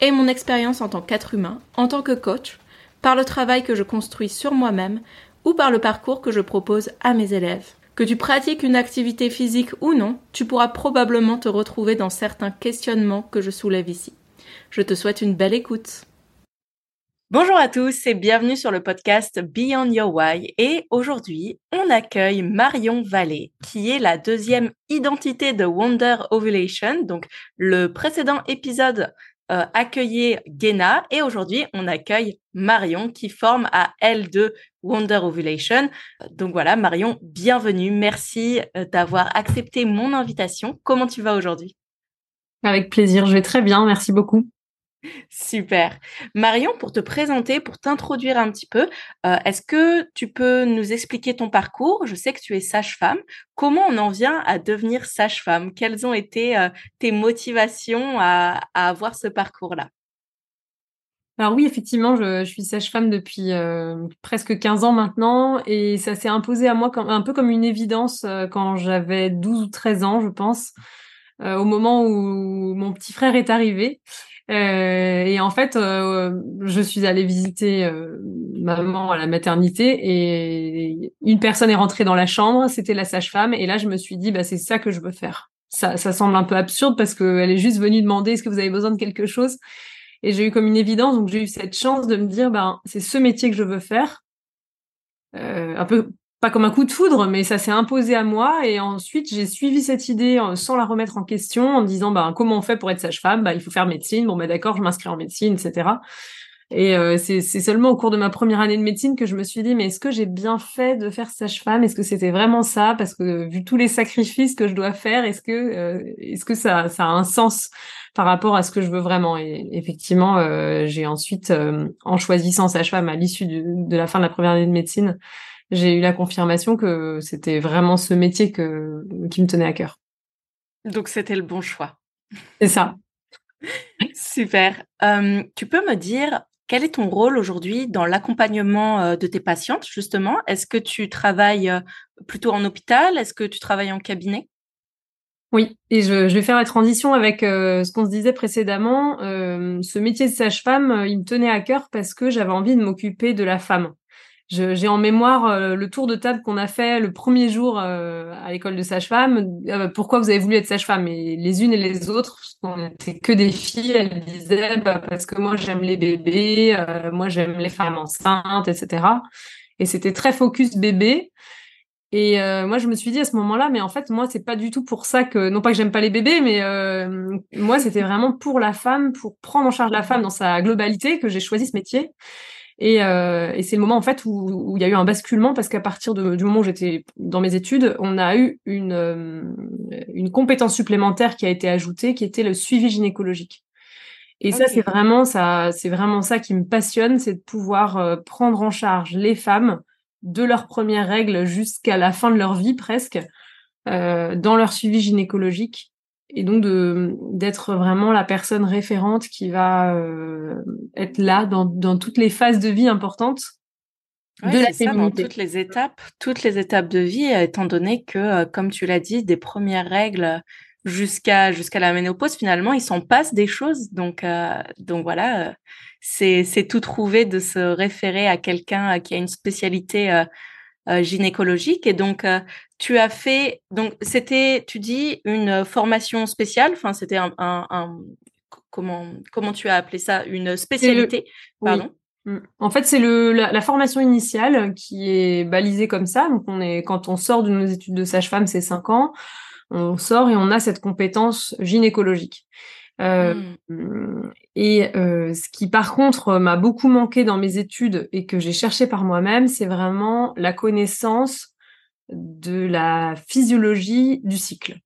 et mon expérience en tant qu'être humain, en tant que coach, par le travail que je construis sur moi-même ou par le parcours que je propose à mes élèves. Que tu pratiques une activité physique ou non, tu pourras probablement te retrouver dans certains questionnements que je soulève ici. Je te souhaite une belle écoute. Bonjour à tous et bienvenue sur le podcast Beyond Your Why. Et aujourd'hui, on accueille Marion Vallée, qui est la deuxième identité de Wonder Ovulation. Donc, le précédent épisode euh, accueillait Gena et aujourd'hui, on accueille Marion qui forme à L2 Wonder Ovulation. Donc voilà, Marion, bienvenue. Merci euh, d'avoir accepté mon invitation. Comment tu vas aujourd'hui? Avec plaisir, je vais très bien. Merci beaucoup. Super. Marion, pour te présenter, pour t'introduire un petit peu, euh, est-ce que tu peux nous expliquer ton parcours? Je sais que tu es sage-femme. Comment on en vient à devenir sage-femme? Quelles ont été euh, tes motivations à, avoir ce parcours-là? Alors oui, effectivement, je, suis sage-femme depuis euh, presque 15 ans maintenant et ça s'est imposé à moi comme, un peu comme une évidence quand j'avais 12 ou 13 ans, je pense, au moment où mon petit frère est arrivé. Euh, et en fait, euh, je suis allée visiter euh, maman à la maternité et une personne est rentrée dans la chambre, c'était la sage-femme. Et là, je me suis dit, bah, c'est ça que je veux faire. Ça, ça semble un peu absurde parce qu'elle est juste venue demander est-ce que vous avez besoin de quelque chose? Et j'ai eu comme une évidence, donc j'ai eu cette chance de me dire, ben, c'est ce métier que je veux faire. Euh, un peu comme un coup de foudre, mais ça s'est imposé à moi. Et ensuite, j'ai suivi cette idée euh, sans la remettre en question, en disant, bah, comment on fait pour être sage-femme? Bah, Il faut faire médecine. Bon, bah, d'accord, je m'inscris en médecine, etc. Et euh, c'est seulement au cours de ma première année de médecine que je me suis dit, mais est-ce que j'ai bien fait de faire sage-femme? Est-ce que c'était vraiment ça? Parce que vu tous les sacrifices que je dois faire, est-ce que, euh, est-ce que ça a un sens par rapport à ce que je veux vraiment? Et effectivement, j'ai ensuite, en choisissant sage-femme à l'issue de la fin de la première année de médecine, j'ai eu la confirmation que c'était vraiment ce métier que, qui me tenait à cœur. Donc c'était le bon choix. C'est ça. Super. tu peux me dire quel est ton rôle aujourd'hui dans l'accompagnement euh, de tes patientes, justement? Est-ce que tu travailles euh, plutôt en hôpital? Est-ce que tu travailles en cabinet? Oui, et je, je, vais faire la transition avec euh, ce qu'on se disait précédemment. ce métier de sage-femme, il me tenait à cœur parce que j'avais envie de m'occuper de la femme j'ai en mémoire euh, le tour de table qu'on a fait le premier jour euh, à l'école de sage-femme. Euh, pourquoi vous avez voulu être sage-femme? Et les unes et les autres, on n'était que des filles, elles disaient bah, parce que moi j'aime les bébés, moi j'aime les femmes enceintes, etc. Et c'était très focus bébé. Et moi, je me suis dit à ce moment-là, mais en fait, moi, c'est pas du tout pour ça que, non pas que j'aime pas les bébés, mais moi, c'était vraiment pour la femme, pour prendre en charge la femme dans sa globalité que j'ai choisi ce métier. Et, euh, et c'est le moment en fait où, où, il y a eu un basculement parce qu'à partir de, du moment où j'étais dans mes études, on a eu une, euh, une compétence supplémentaire qui a été ajoutée, qui était le suivi gynécologique. Et ça, c'est vraiment ça, c'est vraiment ça qui me passionne, c'est de pouvoir euh, prendre en charge les femmes de leurs premières règles jusqu'à la fin de leur vie presque, euh, dans leur suivi gynécologique et donc de d'être vraiment la personne référente qui va euh, être là dans, dans toutes les phases de vie importantes de la ça, dans toutes les étapes, toutes les étapes de vie, étant donné que, euh, comme tu l'as dit, des premières règles jusqu'à jusqu'à la ménopause, finalement, il s'en passe des choses. Donc euh, donc voilà, c'est c'est tout trouver de se référer à quelqu'un qui a une spécialité gynécologique et donc tu as fait, donc c'était, tu dis, une formation spéciale, enfin c'était un, un, comment, comment tu as appelé ça, une spécialité, pardon? Mm. En fait, c'est le la, la, formation initiale qui est balisée comme ça. Donc, on est quand on sort de nos études de sage-femme, c'est cinq ans. On sort et on a cette compétence gynécologique. Euh, mm. Et euh, ce qui, par contre, m'a beaucoup manqué dans mes études et que j'ai cherché par moi-même, c'est vraiment la connaissance de la physiologie du cycle.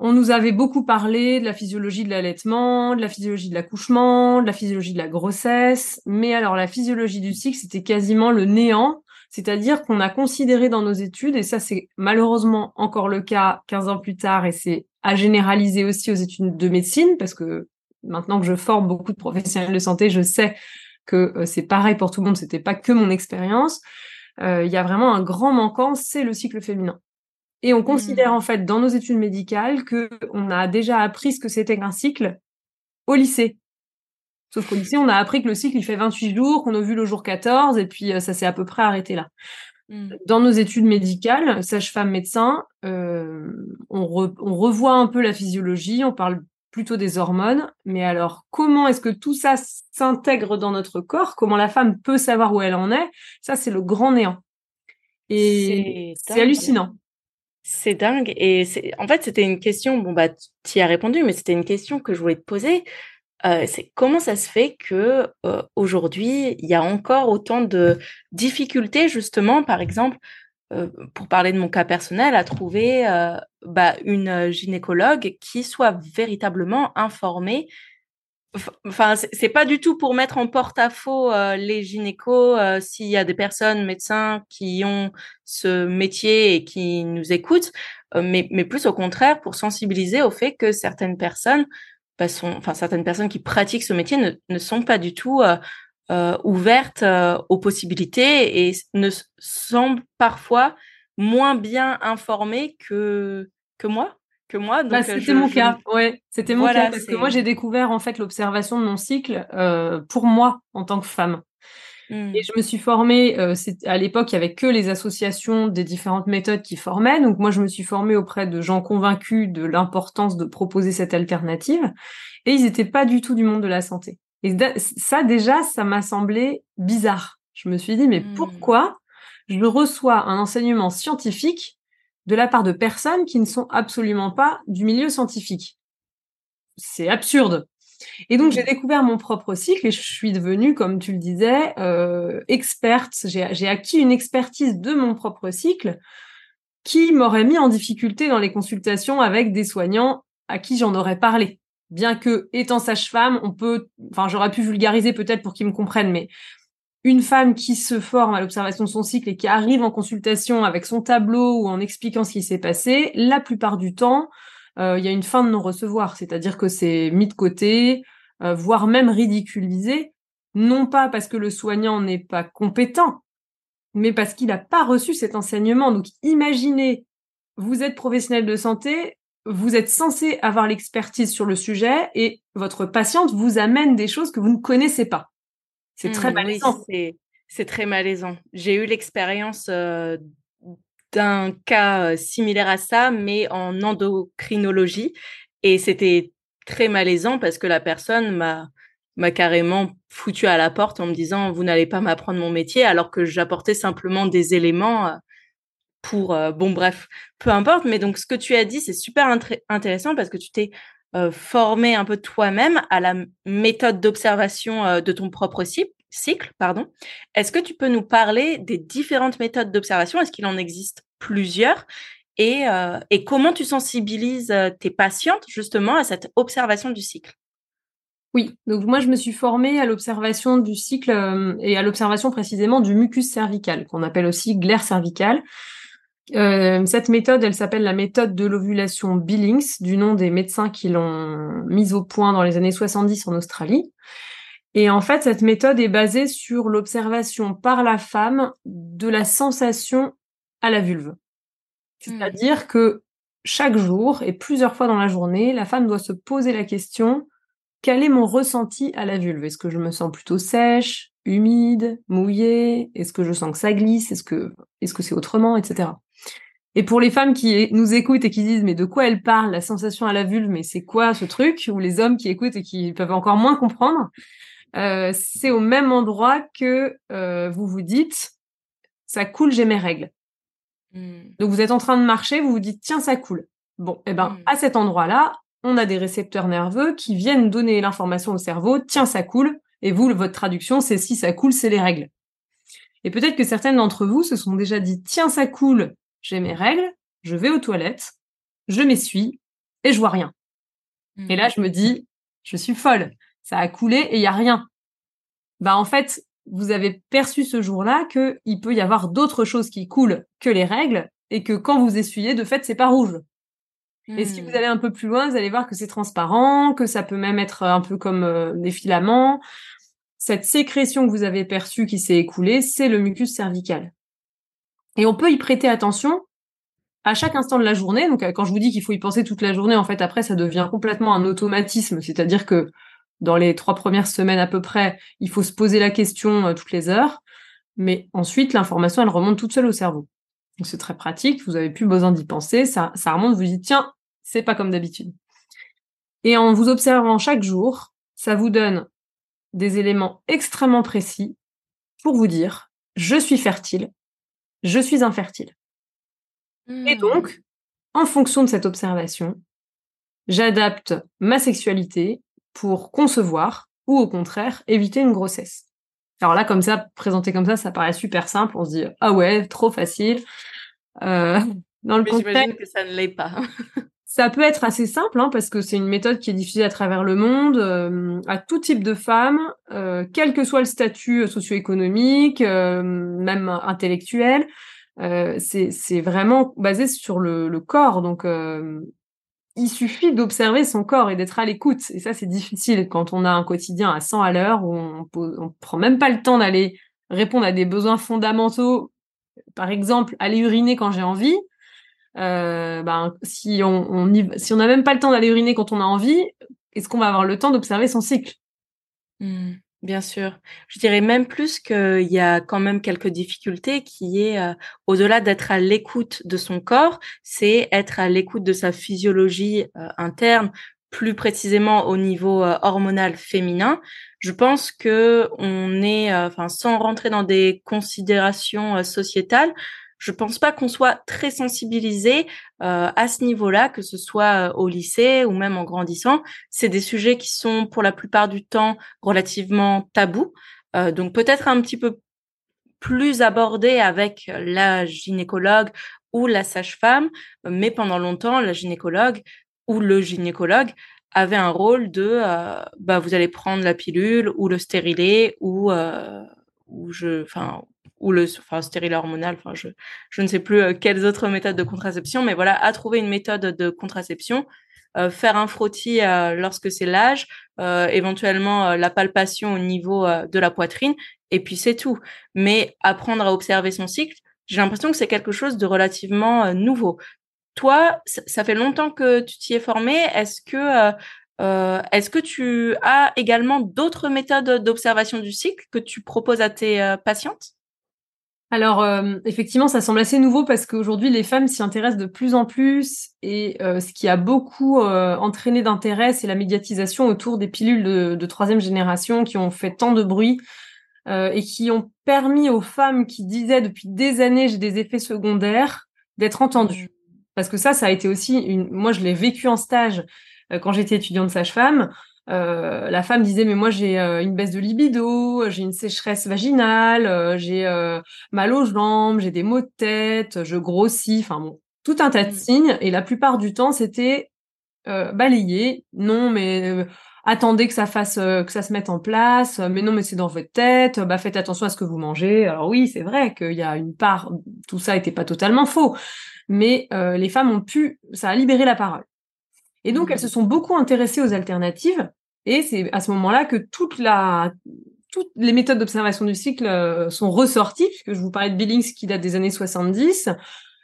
on nous avait beaucoup parlé de la physiologie de l'allaitement, de la physiologie de l'accouchement, de la physiologie de la grossesse, mais alors la physiologie du cycle, c'était quasiment le néant, c'est-à-dire qu'on a considéré dans nos études, et ça c'est malheureusement encore le cas 15 ans plus tard, et c'est à généraliser aussi aux études de médecine, parce que maintenant que je forme beaucoup de professionnels de santé, je sais que euh, c'est pareil pour tout le monde, c'était pas que mon expérience. Euh, il y a vraiment un grand manquant, c'est le cycle féminin. Et on considère mmh. en fait dans nos études médicales que on a déjà appris ce que c'était qu'un cycle au lycée. Sauf qu'au lycée, on a appris que le cycle il fait 28 jours, qu'on a vu le jour 14 et puis euh, ça s'est à peu près arrêté là. Mmh. Dans nos études médicales, sage-femme médecin, euh, on, on, revoit un peu la physiologie, on parle plutôt des hormones, mais alors comment est-ce que tout ça s'intègre dans notre corps? Comment la femme peut savoir où elle en est? Ça, c'est le grand néant. Et c'est hallucinant. C'est dingue. Et en fait, c'était une question, bon, bah, tu y as répondu, mais c'était une question que je voulais te poser. Euh, c'est comment ça se fait que euh, aujourd'hui il y a encore autant de difficultés justement, par exemple, euh, pour parler de mon cas personnel, à trouver bah, une gynécologue qui soit véritablement informée. Enfin, c'est pas du tout pour mettre en porte-à-faux les gynécos s'il y a des personnes médecins qui ont ce métier et qui nous écoutent, mais, mais plus au contraire pour sensibiliser au fait que certaines personnes, bah, sont, enfin certaines personnes qui pratiquent ce métier ne, ne sont pas du tout ouvertes aux possibilités et ne semblent parfois moins bien informées que que moi que moi. Bah, c'était mon cas, ouais, c'était mon cas parce que moi j'ai découvert en fait l'observation de mon cycle euh, pour moi en tant que femme. Mmh. Et je me suis formée, euh, à l'époque, il y avait que les associations des différentes méthodes qui formaient. Donc moi, je me suis formée auprès de gens convaincus de l'importance de proposer cette alternative. Et ils n'étaient pas du tout du monde de la santé. Et ça, déjà, ça m'a semblé bizarre. Je me suis dit, mais mmh. pourquoi je reçois un enseignement scientifique de la part de personnes qui ne sont absolument pas du milieu scientifique? C'est absurde. Et donc j'ai découvert mon propre cycle et je suis devenue, comme tu le disais, euh, experte. J'ai acquis une expertise de mon propre cycle qui m'aurait mis en difficulté dans les consultations avec des soignants à qui j'en aurais parlé. Bien que, étant sage-femme, on peut, enfin, j'aurais pu vulgariser peut-être pour qu'ils me comprennent, mais une femme qui se forme à l'observation de son cycle et qui arrive en consultation avec son tableau ou en expliquant ce qui s'est passé, la plupart du temps, il y a une fin de non-recevoir, c'est-à-dire que c'est mis de côté, euh, voire même ridiculisé, non pas parce que le soignant n'est pas compétent, mais parce qu'il n'a pas reçu cet enseignement. Donc imaginez, vous êtes professionnel de santé, vous êtes censé avoir l'expertise sur le sujet et votre patiente vous amène des choses que vous ne connaissez pas. C'est très mmh, malaisant. c'est très malaisant. J'ai eu l'expérience d'un cas similaire à ça, mais en endocrinologie. Et c'était très malaisant parce que la personne m'a m'a carrément foutu à la porte en me disant vous n'allez pas m'apprendre mon métier alors que j'apportais simplement des éléments pour bon bref peu importe mais donc ce que tu as dit c'est super intéressant parce que tu t'es former un peu toi-même à la méthode d'observation de ton propre cycle. pardon. Est-ce que tu peux nous parler des différentes méthodes d'observation? Est-ce qu'il en existe plusieurs? Et, euh, et, comment tu sensibilises tes patientes justement à cette observation du cycle? Oui, donc moi je me suis formée à l'observation du cycle et à l'observation précisément du mucus cervical, qu'on appelle aussi glaire cervicale. Euh, cette méthode, elle s'appelle la méthode de l'ovulation Billings, du nom des médecins qui l'ont mise au point dans les années 70 en Australie. Et en fait, cette méthode est basée sur l'observation par la femme de la sensation à la vulve. C'est-à-dire que chaque jour et plusieurs fois dans la journée, la femme doit se poser la question quel est mon ressenti à la vulve? Est-ce que je me sens plutôt sèche, humide, mouillée? Est-ce que je sens que ça glisse? Est-ce que est-ce que c'est autrement, etc. Et pour les femmes qui nous écoutent et qui disent mais de quoi elle parle, la sensation à la vulve, mais c'est quoi ce truc? Ou les hommes qui écoutent et qui peuvent encore moins comprendre, euh, c'est au même endroit que euh, vous vous dites ça coule, j'ai mes règles. Hmm. Donc vous êtes en train de marcher, vous vous dites tiens ça coule. Bon, et eh ben hmm. à cet endroit-là, on a des récepteurs nerveux qui viennent donner l'information au cerveau tiens ça coule. Et vous, votre traduction, c'est si ça coule, c'est les règles. Et peut-être que certaines d'entre vous se sont déjà dit tiens ça coule, j'ai mes règles, je vais aux toilettes, je m'essuie, et je vois rien. Et là, je me dis, je suis folle. Ça a coulé et il y a rien. Bah, en fait, vous avez perçu ce jour-là que il peut y avoir d'autres choses qui coulent que les règles et que quand vous essuyez, de fait, c'est pas rouge. Et si vous hmm. allez un peu plus loin, vous allez voir que c'est transparent, que ça peut même être un peu comme euh, des filaments. Cette sécrétion que vous avez perçue qui s'est écoulée, c'est le mucus cervical. Et on peut y prêter attention à chaque instant de la journée. Donc, quand je vous dis qu'il faut y penser toute la journée, en fait, après, ça devient complètement un automatisme. C'est-à-dire que dans les trois premières semaines à peu près, il faut se poser la question euh, toutes les heures. Mais ensuite, l'information, elle remonte toute seule au cerveau. Donc, c'est très pratique. Vous avez plus besoin d'y penser. Ça, ça remonte. Vous dites, tiens, c'est pas comme d'habitude. Et en vous observant chaque jour, ça vous donne des éléments extrêmement précis pour vous dire, je suis fertile, je suis infertile. Et hmm. donc, en fonction de cette observation, j'adapte ma sexualité pour concevoir ou au contraire éviter une grossesse. Alors là, comme ça, présenté comme ça, ça paraît super simple. On se dit ah ouais, trop facile. Euh, dans le Mais j'imagine que ça ne l'est pas. ça peut être assez simple hein, parce que c'est une méthode qui est diffusée à travers le monde euh, à tout type de femmes, euh, quel que soit le statut socio-économique, même intellectuel. c'est vraiment basé sur le, le corps. Donc il suffit d'observer son corps et d'être à l'écoute. Et ça, c'est difficile quand on a un quotidien à 100 à l'heure où on, on prend même pas le temps d'aller répondre à des besoins fondamentaux. Par exemple, aller uriner quand j'ai envie. Euh, ben, si on, si on n'a même pas le temps d'aller uriner quand on a envie, est-ce qu'on va avoir le temps d'observer son cycle? Mmh. Bien sûr. Je dirais même plus qu'il y a quand même quelques difficultés qui est, euh, au-delà d'être à l'écoute de son corps, c'est être à l'écoute de sa physiologie interne, plus précisément au niveau hormonal féminin. Je pense que on est, enfin, sans rentrer dans des considérations sociétales, je pense pas qu'on soit très sensibilisé euh, à ce niveau-là, que ce soit euh, au lycée ou même en grandissant. C'est des sujets qui sont pour la plupart du temps relativement tabous. Euh, donc peut-être un petit peu plus abordés avec la gynécologue ou la sage-femme, mais pendant longtemps, la gynécologue ou le gynécologue avait un rôle de bah vous allez prendre la pilule ou le stérilet ou ou je enfin ou le enfin, stérile hormonal, enfin, je, je ne sais plus euh, quelles autres méthodes de contraception, mais voilà, à trouver une méthode de contraception, euh, faire un frottis euh, lorsque c'est l'âge, éventuellement la palpation au niveau de la poitrine, et puis c'est tout. Mais apprendre à observer son cycle, j'ai l'impression que c'est quelque chose de relativement nouveau. Toi, ça fait longtemps que tu t'y es formé. Est-ce que euh, Est-ce que tu as également d'autres méthodes d'observation du cycle que tu proposes à tes patientes? Alors euh, effectivement, ça semble assez nouveau parce qu'aujourd'hui les femmes s'y intéressent de plus en plus et euh, ce qui a beaucoup euh, entraîné d'intérêt, c'est la médiatisation autour des pilules de, troisième génération qui ont fait tant de bruit et qui ont permis aux femmes qui disaient depuis des années j'ai des effets secondaires d'être entendues. Mmh. Parce que ça, ça a été aussi une. Moi, je l'ai vécu en stage quand j'étais étudiante sage-femme. Euh, la femme disait mais moi j'ai euh, une baisse de libido, j'ai une sécheresse vaginale, euh, j'ai mal aux jambes, j'ai des maux de tête, je grossis, enfin bon, tout un tas de mmh. signes et la plupart du temps c'était balayé. Non mais attendez que ça fasse que ça se mette en place, mais non mais c'est dans votre tête, bah faites attention à ce que vous mangez. Alors oui, c'est vrai qu'il y a une part tout ça était pas totalement faux, mais les femmes ont pu ça a libéré la parole. Et donc, elles se sont beaucoup intéressées aux alternatives et c'est à ce moment-là que toutes les méthodes d'observation du cycle euh, sont ressorties, puisque je vous parlais de Billings qui date des années 70.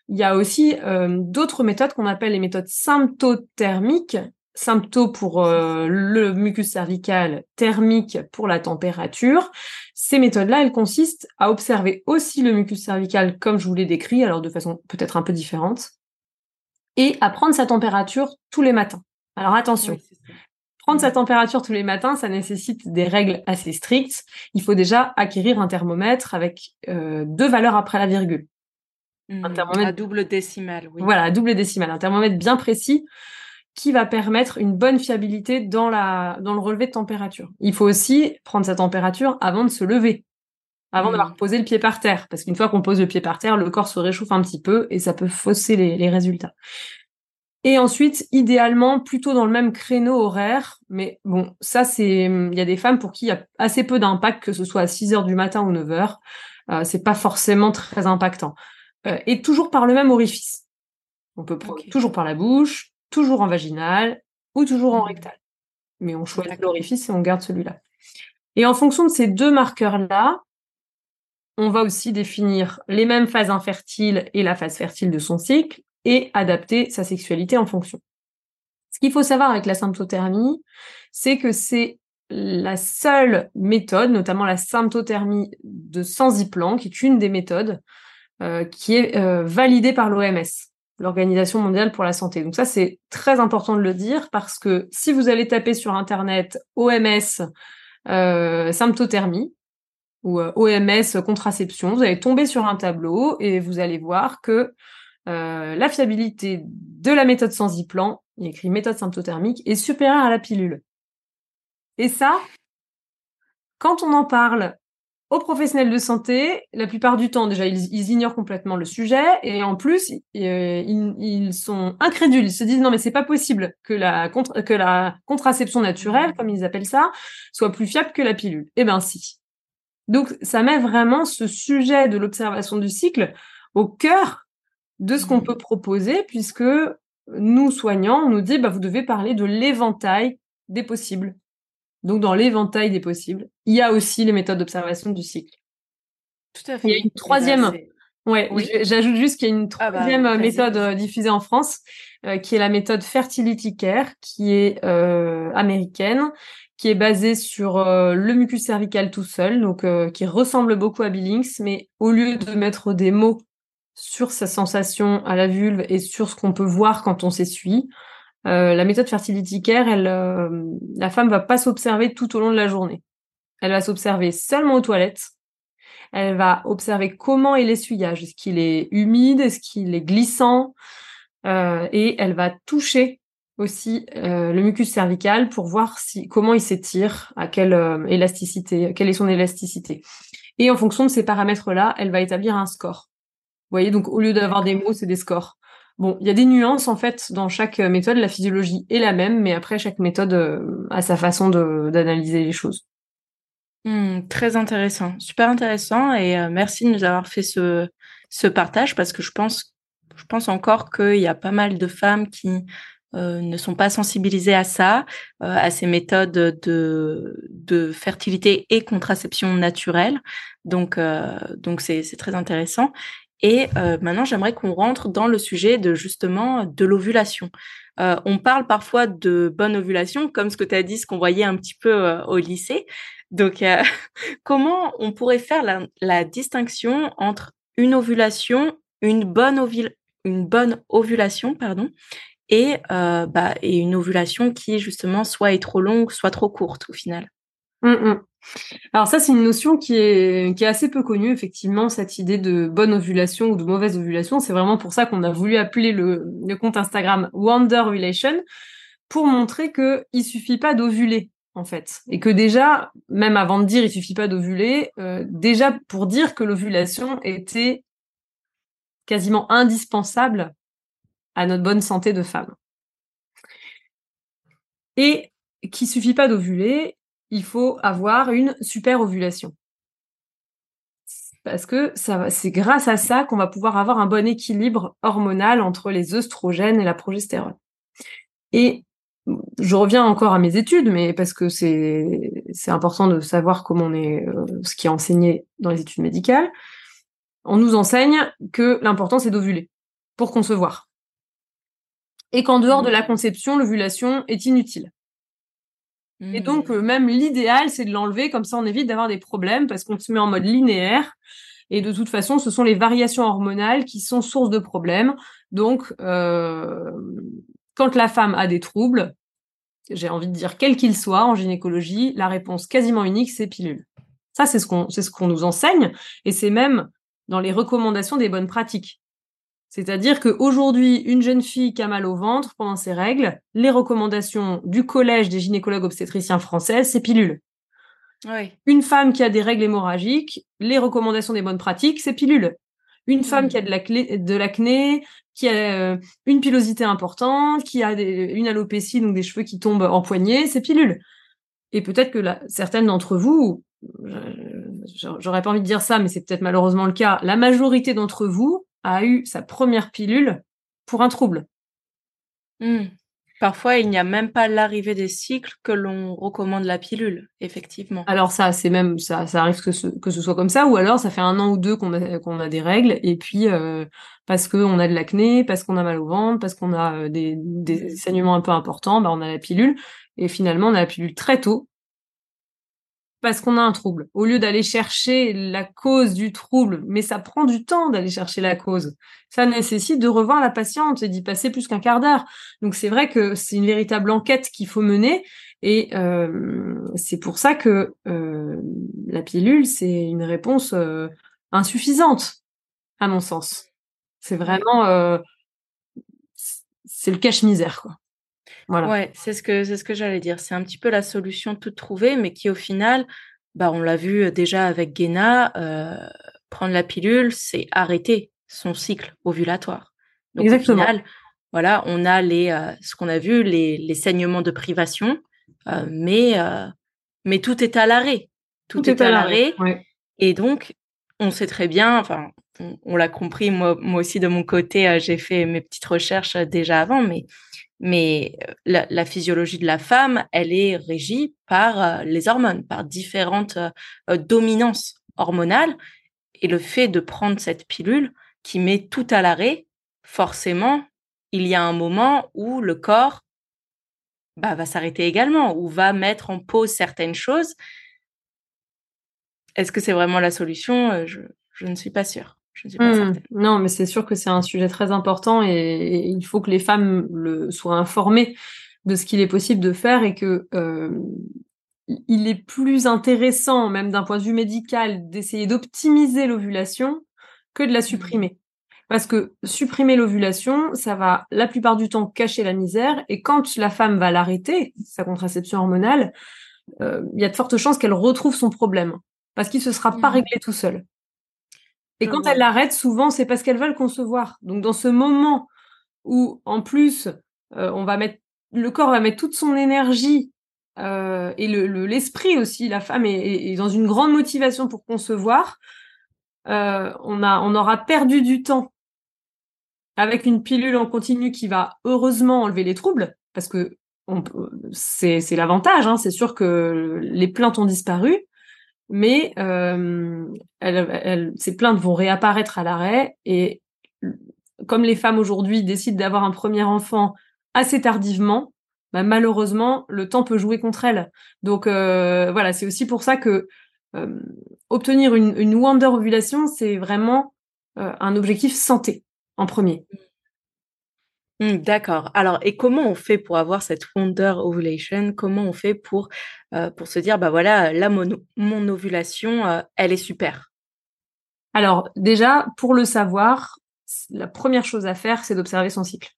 Il y a aussi euh, d'autres méthodes qu'on appelle les méthodes symptothermiques. Sympto pour euh, le mucus cervical, thermique pour la température. Ces méthodes-là, elles consistent à observer aussi le mucus cervical comme je vous l'ai décrit, alors de façon peut-être un peu différente, et à prendre sa température tous les matins. Alors attention, Prendre sa température tous les matins, ça nécessite des règles assez strictes. Il faut déjà acquérir un thermomètre avec euh, deux valeurs après la virgule. un mmh, thermomètre à double décimale, oui. Voilà, à double décimale, un thermomètre bien précis qui va permettre une bonne fiabilité dans la dans le relevé de température. Il faut aussi prendre sa température avant de se lever, avant d'avoir mmh. posé le pied par terre, parce qu'une fois qu'on pose le pied par terre, le corps se réchauffe un petit peu et ça peut fausser les résultats. Et ensuite, idéalement, plutôt dans le même créneau horaire. Mais bon, ça, c'est, il y a des femmes pour qui il y a assez peu d'impact, que ce soit à 6 heures du matin ou 9 heures. Euh, c'est pas forcément très impactant. Euh, et toujours par le même orifice. On peut prendre toujours par la bouche, toujours en vaginal ou toujours en mmh. rectal. Mais on choisit l'orifice et on garde celui-là. Et en fonction de ces deux marqueurs-là, on va aussi définir les mêmes phases infertiles et la phase fertile de son cycle et adapter sa sexualité en fonction. Ce qu'il faut savoir avec la symptothermie, c'est que c'est la seule méthode, notamment la symptothermie de Senziplan, qui est une des méthodes euh, qui est euh, validée par l'OMS, l'Organisation mondiale pour la santé. Donc ça, c'est très important de le dire parce que si vous allez taper sur Internet OMS euh, symptothermie ou OMS contraception, vous allez tomber sur un tableau et vous allez voir que la fiabilité de la méthode Senziplan, il y écrit méthode symptothermique, est supérieure à la pilule. Et ça, quand on en parle aux professionnels de santé, la plupart du temps, déjà, ils, ignorent complètement le sujet et en plus, euh, ils, sont incrédules. Ils se disent non, mais c'est pas possible que la, que la contraception naturelle, comme ils appellent ça, soit plus fiable que la pilule. Eh ben si. Donc, ça met vraiment ce sujet de l'observation du cycle au cœur de ce qu'on mmh. peut proposer, puisque nous, soignants, on nous dit, bah, vous devez parler de l'éventail des possibles. Donc, dans l'éventail des possibles, il y a aussi les méthodes d'observation du cycle. Tout à fait. Il y a une troisième. ouais, j'ajoute juste qu'il y a une ah bah, troisième euh, méthode euh, diffusée en France, euh, qui est la méthode Fertility Care, qui est américaine, qui est basée sur le mucus cervical tout seul, donc qui ressemble beaucoup à Billings, mais au lieu de mettre des mots sur sa sensation à la vulve et sur ce qu'on peut voir quand on s'essuie, euh, la méthode fertility care, elle, euh, la femme va pas s'observer tout au long de la journée. Elle va s'observer seulement aux toilettes. Elle va observer comment est l'essuyage. Est-ce qu'il est humide? Est-ce qu'il est glissant? Euh, Et elle va toucher aussi le mucus cervical pour voir si comment il s'étire, à quelle élasticité, quelle est son élasticité. Et en fonction de ces paramètres-là, elle va établir un score. Voyez, donc au lieu d'avoir des mots, c'est des scores. Bon, il y a des nuances en fait dans chaque euh, méthode. La physiologie est la même, mais après chaque méthode euh, a sa façon d'analyser les choses. Hmm, très intéressant, super intéressant, et euh, merci de nous avoir fait ce, ce partage parce que je pense, je pense encore qu'il y a pas mal de femmes qui ne sont pas sensibilisées à ça, à ces méthodes de, de fertilité et contraception naturelle. Donc, donc c'est très intéressant. Et euh, maintenant, j'aimerais qu'on rentre dans le sujet de justement de l'ovulation. Euh, on parle parfois de bonne ovulation, comme ce que tu as dit, ce qu'on voyait un petit peu euh, au lycée. Donc, comment on pourrait faire la, distinction entre une ovulation, une bonne, une bonne ovulation, pardon, et, bah, et une ovulation qui justement soit est trop longue, soit trop courte au final? Mmh, mmh. Alors ça, c'est une notion qui est, assez peu connue, effectivement, cette idée de bonne ovulation ou de mauvaise ovulation. C'est vraiment pour ça qu'on a voulu appeler le, compte Instagram Wonder Relation, pour montrer que il suffit pas d'ovuler, en fait. Et que déjà, même avant de dire il suffit pas d'ovuler, euh, déjà pour dire que l'ovulation était quasiment indispensable à notre bonne santé de femme. Et qu'il suffit pas d'ovuler, il faut avoir une super ovulation. Parce que c'est grâce à ça qu'on va pouvoir avoir un bon équilibre hormonal entre les œstrogènes et la progestérone. Et je reviens encore à mes études, mais parce que c'est important de savoir comment on est, euh, ce qui est enseigné dans les études médicales. On nous enseigne que l'important c'est d'ovuler pour concevoir. Et qu'en dehors de la conception, l'ovulation est inutile. Et donc, mmh. euh, même l'idéal, c'est de l'enlever, comme ça on évite d'avoir des problèmes parce qu'on se met en mode linéaire. Et de toute façon, ce sont les variations hormonales qui sont source de problèmes. Donc, euh, quand la femme a des troubles, j'ai envie de dire quels qu'ils soient en gynécologie, la réponse quasiment unique, c'est pilule. Ça, c'est ce qu'on c'est ce qu'on nous enseigne, et c'est même dans les recommandations des bonnes pratiques. C'est-à-dire qu'aujourd'hui, une jeune fille qui a mal au ventre pendant ses règles, les recommandations du collège des gynécologues obstétriciens français, c'est pilule. Une femme qui a des règles hémorragiques, les recommandations des bonnes pratiques, c'est pilule. Une femme qui a de l'acné, qui a une pilosité importante, qui a une alopécie, donc des cheveux qui tombent en poignée, c'est pilule. Et peut-être que la, certaines d'entre vous, j'aurais pas envie de dire ça, mais c'est peut-être malheureusement le cas, la majorité d'entre vous a eu sa première pilule pour un trouble. Mmh. Parfois, il n'y a même pas l'arrivée des cycles que l'on recommande la pilule, effectivement. Alors ça, c'est même ça, ça arrive que ce, que ce soit comme ça, ou alors ça fait un an ou deux qu'on a, qu'on a des règles, et puis euh, parce qu'on a de l'acné, parce qu'on a mal au ventre, parce qu'on a euh, des, des saignements un peu importants, bah on a la pilule, et finalement on a la pilule très tôt, parce qu'on a un trouble. Au lieu d'aller chercher la cause du trouble, mais ça prend du temps d'aller chercher la cause. Ça nécessite de revoir la patiente et d'y passer plus qu'un quart d'heure. Donc c'est vrai que c'est une véritable enquête qu'il faut mener et euh, c'est pour ça que euh, la pilule, c'est une réponse euh, insuffisante, à mon sens. C'est vraiment... c'est le cache-misère, quoi. Ouais, c'est ce que c'est ce que j'allais dire. C'est un petit peu la solution toute trouvée, mais qui au final, bah on l'a vu déjà avec Guéna, euh, prendre la pilule, c'est arrêter son cycle ovulatoire. Donc Exactement. au final, voilà, on a les euh, ce qu'on a vu, les, les saignements de privation, euh, mais mais tout est à l'arrêt. Tout, est, à l'arrêt. Et donc, on sait très bien, enfin, on, l'a compris, moi, moi aussi de mon côté, j'ai fait mes petites recherches déjà avant, mais mais euh, la, physiologie de la femme, elle est régie par euh, les hormones, par différentes euh, dominances hormonales. Et le fait de prendre cette pilule qui met tout à l'arrêt, forcément, il y a un moment où le corps bah, va s'arrêter également, ou va mettre en pause certaines choses. Est-ce que c'est vraiment la solution? Je, je ne suis pas sûre. Mmh. Non, mais c'est sûr que c'est un sujet très important et, il faut que les femmes le, soient informées de ce qu'il est possible de faire et que euh, il est plus intéressant, même d'un point de vue médical, d'essayer d'optimiser l'ovulation que de la mmh. supprimer. Parce que supprimer l'ovulation, ça va la plupart du temps cacher la misère et quand la femme va l'arrêter, sa contraception hormonale, euh, il y a de fortes chances qu'elle retrouve son problème parce qu'il se sera pas mmh. réglé tout seul. Et quand elle l'arrête, souvent, c'est parce qu'elle veut le concevoir. Donc, dans ce moment où, en plus, euh, on va mettre, le corps va mettre toute son énergie euh, et le, l'esprit aussi, la femme est, dans une grande motivation pour concevoir. Euh, on a, on aura perdu du temps avec une pilule en continu qui va heureusement enlever les troubles, parce que c'est, c'est l'avantage. Hein, c'est sûr que les plaintes ont disparu mais euh, ces plaintes vont réapparaître à l'arrêt et comme les femmes aujourd'hui décident d'avoir un premier enfant assez tardivement, bah, malheureusement le temps peut jouer contre elles. Donc euh, voilà, c'est aussi pour ça que euh, obtenir une, une wonder ovulation, c'est vraiment euh, un objectif santé en premier. Mmh, d'accord. Alors, et comment on fait pour avoir cette wonder ovulation? Comment on fait pour, euh, pour se dire, bah voilà, là, mon, ovulation, euh, elle est super? Alors, déjà, pour le savoir, la première chose à faire, c'est d'observer son cycle.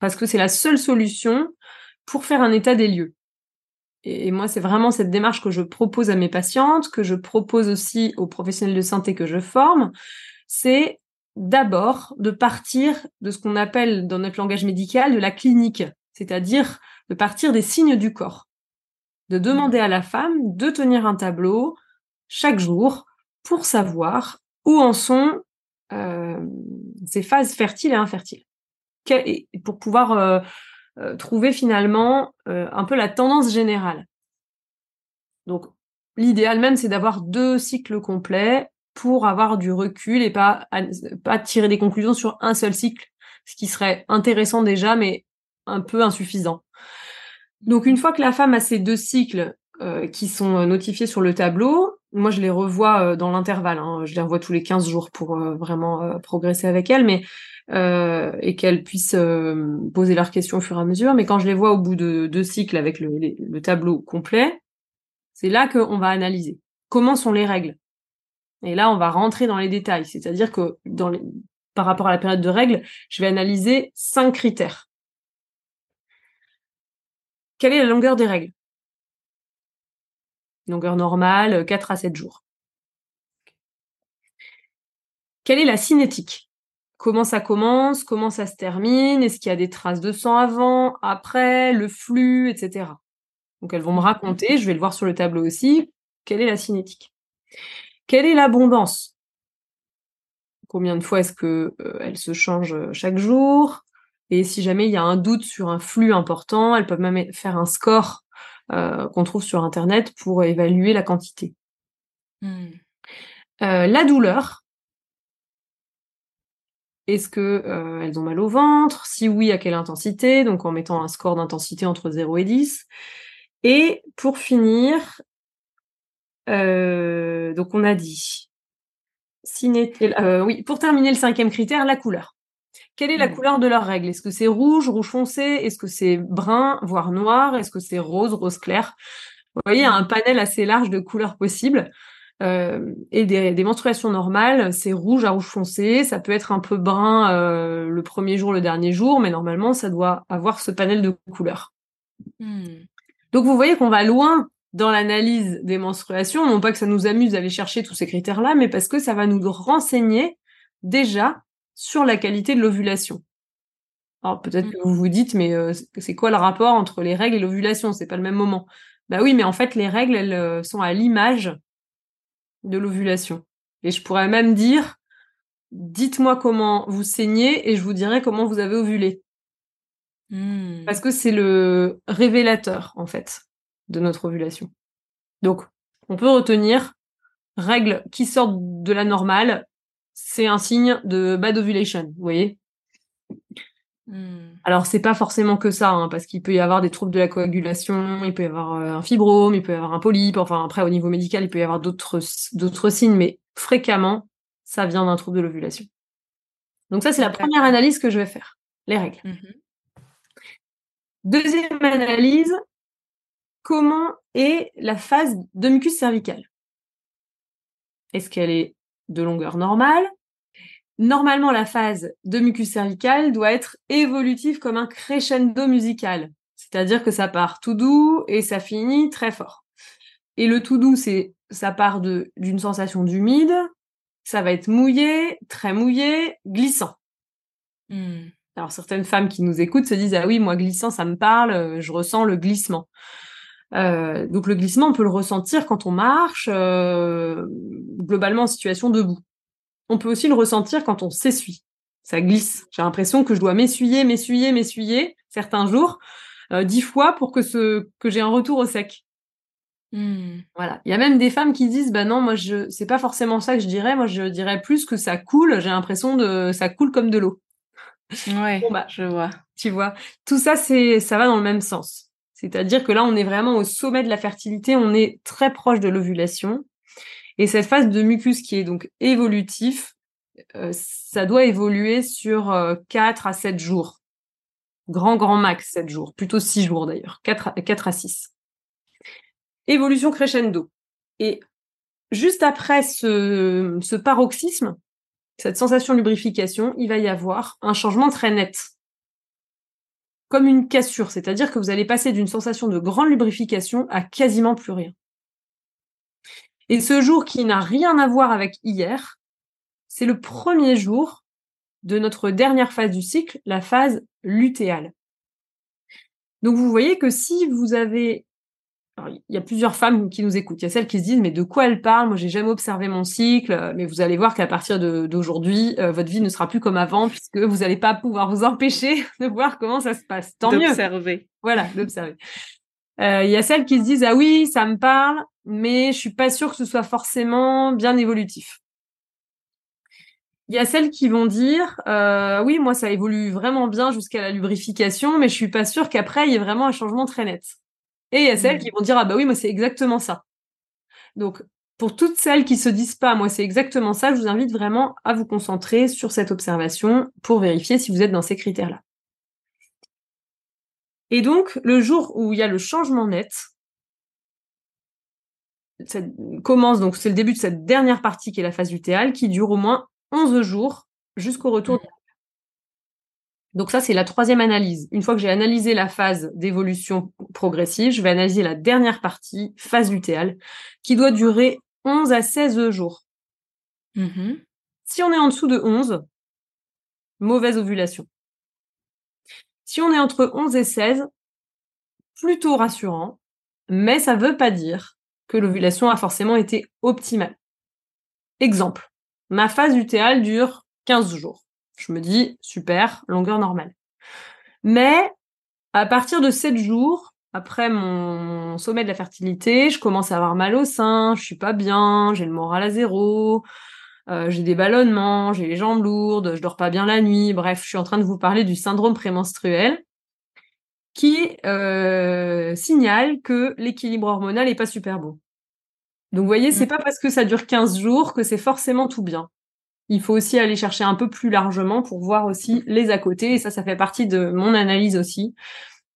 Parce que c'est la seule solution pour faire un état des lieux. Et, moi, c'est vraiment cette démarche que je propose à mes patientes, que je propose aussi aux professionnels de santé que je forme. C'est d'abord de partir de ce qu'on appelle dans notre langage médical de la clinique, c'est-à-dire de partir des signes du corps, de demander à la femme de tenir un tableau chaque jour pour savoir où en sont euh, ces phases fertiles et infertiles, et pour pouvoir euh, euh, trouver finalement un peu la tendance générale. Donc l'idéal même, c'est d'avoir deux cycles complets pour avoir du recul et pas, pas tirer des conclusions sur un seul cycle, ce qui serait intéressant déjà, mais un peu insuffisant. Donc une fois que la femme a ces deux cycles euh, qui sont notifiés sur le tableau, moi je les revois euh, dans l'intervalle, hein. je les revois tous les 15 jours pour euh, vraiment progresser avec elle, mais et qu'elles puissent poser leurs questions au fur et à mesure. Mais quand je les vois au bout de deux cycles avec le, le tableau complet, c'est là qu'on va analyser. Comment sont les règles? Et là, on va rentrer dans les détails. C'est-à-dire que par rapport à la période de règles, je vais analyser cinq critères. Quelle est la longueur des règles? Longueur normale, 4 à 7 jours. quelle est la cinétique? Comment ça commence? Comment ça se termine? Est-ce qu'il y a des traces de sang avant, après, le flux, etc. Donc elles vont me raconter, je vais le voir sur le tableau aussi, quelle est la cinétique? Quelle est l'abondance? Combien de fois est-ce que euh, elle se change euh, chaque jour? Et si jamais il y a un doute sur un flux important, elles peuvent même faire un score euh, qu'on trouve sur internet pour évaluer la quantité. Hmm. la douleur. Est-ce que elles ont mal au ventre? Si oui, à quelle intensité? Donc en mettant un score d'intensité entre 0 et 10. Et pour finir, euh, donc on a dit, euh, oui, pour terminer le cinquième critère, la couleur. Quelle est la mmh. couleur de leurs règles Est-ce que c'est rouge, rouge foncé? Est-ce que c'est brun, voire noir? Est-ce que c'est rose, rose clair? Vous voyez, il y a un panel assez large de couleurs possibles. Euh, et des, des, menstruations normales, c'est rouge à rouge foncé, ça peut être un peu brun euh, le premier jour, le dernier jour, mais normalement, ça doit avoir ce panel de couleurs. Mmh. Donc vous voyez qu'on va loin dans l'analyse des menstruations, non pas que ça nous amuse d'aller chercher tous ces critères-là, mais parce que ça va nous renseigner déjà sur la qualité de l'ovulation. Alors peut-être mmh. que vous vous dites, mais euh, c'est quoi le rapport entre les règles et l'ovulation? C'est pas le même moment. Bah oui, mais en fait, les règles, elles euh, sont à l'image de l'ovulation. Et je pourrais même dire, dites-moi comment vous saignez et je vous dirai comment vous avez ovulé. Mmh. Parce que c'est le révélateur, en fait, de notre ovulation. Donc, on peut retenir, règle qui sort de la normale, c'est un signe de bad ovulation, vous voyez? Mmh. Alors, c'est pas forcément que ça, hein, parce qu'il peut y avoir des troubles de la coagulation, il peut y avoir euh, un fibrome, il peut y avoir un polype, enfin, après, au niveau médical, il peut y avoir d'autres, d'autres signes, mais fréquemment, ça vient d'un trouble de l'ovulation. Donc ça, c'est la première analyse que je vais faire, les règles. Mmh Deuxième analyse, comment est la phase de mucus cervical Est-ce qu'elle est de longueur normale? Normalement, la phase de mucus cervical doit être évolutive comme un crescendo musical, c'est-à-dire que ça part tout doux et ça finit très fort. Et le tout doux, c'est ça part d'une sensation d'humide, ça va être mouillé, très mouillé, glissant. Hmm. Alors certaines femmes qui nous écoutent se disent ah oui moi glissant ça me parle, euh, je ressens le glissement. Euh, donc le glissement on peut le ressentir quand on marche, euh, globalement en situation debout. On peut aussi le ressentir quand on s'essuie. Ça glisse. J'ai l'impression que je dois m'essuyer, m'essuyer, m'essuyer certains jours dix fois pour que ce que j'ai un retour au sec. Hmm. Voilà. Il y a même des femmes qui disent bah non moi je c'est pas forcément ça que je dirais. Moi je dirais plus que ça coule. J'ai l'impression de ça coule comme de l'eau. Ouais, bah, je vois. Tu vois, tout ça, c'est, ça va dans le même sens. C'est-à-dire que là, on est vraiment au sommet de la fertilité, on est très proche de l'ovulation. Et cette phase de mucus qui est donc évolutif, euh, ça doit évoluer sur 4 euh, à 7 jours. Grand, grand max 7 jours. Plutôt 6 jours d'ailleurs. 4 à, 4 à 6. Évolution crescendo. Et juste après ce, ce paroxysme, cette sensation de lubrification, il va y avoir un changement très net. Comme une cassure, c'est-à-dire que vous allez passer d'une sensation de grande lubrification à quasiment plus rien. Et ce jour qui n'a rien à voir avec hier, c'est le premier jour de notre dernière phase du cycle, la phase lutéale. Donc vous voyez que si vous avez il y a plusieurs femmes qui nous écoutent. Il y a celles qui se disent mais de quoi elles parlent? Moi, j'ai jamais observé mon cycle. Mais vous allez voir qu'à partir d'aujourd'hui, euh, votre vie ne sera plus comme avant puisque vous n'allez pas pouvoir vous empêcher de voir comment ça se passe. Tant mieux. D'observer. Voilà, d'observer. Euh, il y a celles qui se disent ah oui, ça me parle, mais je suis pas sûre que ce soit forcément bien évolutif. Il y a celles qui vont dire euh, oui, moi ça évolue vraiment bien jusqu'à la lubrification, mais je suis pas sûre qu'après il y ait vraiment un changement très net. Et il y a celles mmh. qui vont dire, ah bah oui, moi c'est exactement ça. Donc, pour toutes celles qui se disent pas, moi c'est exactement ça, je vous invite vraiment à vous concentrer sur cette observation pour vérifier si vous êtes dans ces critères-là. Et donc, le jour où il y a le changement net, ça commence, donc c'est le début de cette dernière partie qui est la phase lutéale, qui dure au moins 11 jours jusqu'au retour mmh. Donc ça, c'est la troisième analyse. Une fois que j'ai analysé la phase d'évolution progressive, je vais analyser la dernière partie, phase lutéale, qui doit durer 11 à 16 jours. Mm-hmm. Si on est en dessous de 11, mauvaise ovulation. Si on est entre 11 et 16, plutôt rassurant, mais ça ne veut pas dire que l'ovulation a forcément été optimale. Exemple, ma phase lutéale dure 15 jours. Je me dis, super, longueur normale. Mais à partir de 7 jours, après mon sommet de la fertilité, je commence à avoir mal au sein, je suis pas bien, j'ai le moral à zéro, euh, j'ai des ballonnements, j'ai les jambes lourdes, je dors pas bien la nuit. Bref, je suis en train de vous parler du syndrome prémenstruel qui euh, signale que l'équilibre hormonal est pas super bon. Donc vous voyez, c'est mmh. pas parce que ça dure 15 jours que c'est forcément tout bien. Il faut aussi aller chercher un peu plus largement pour voir aussi les à côté et ça ça fait partie de mon analyse aussi.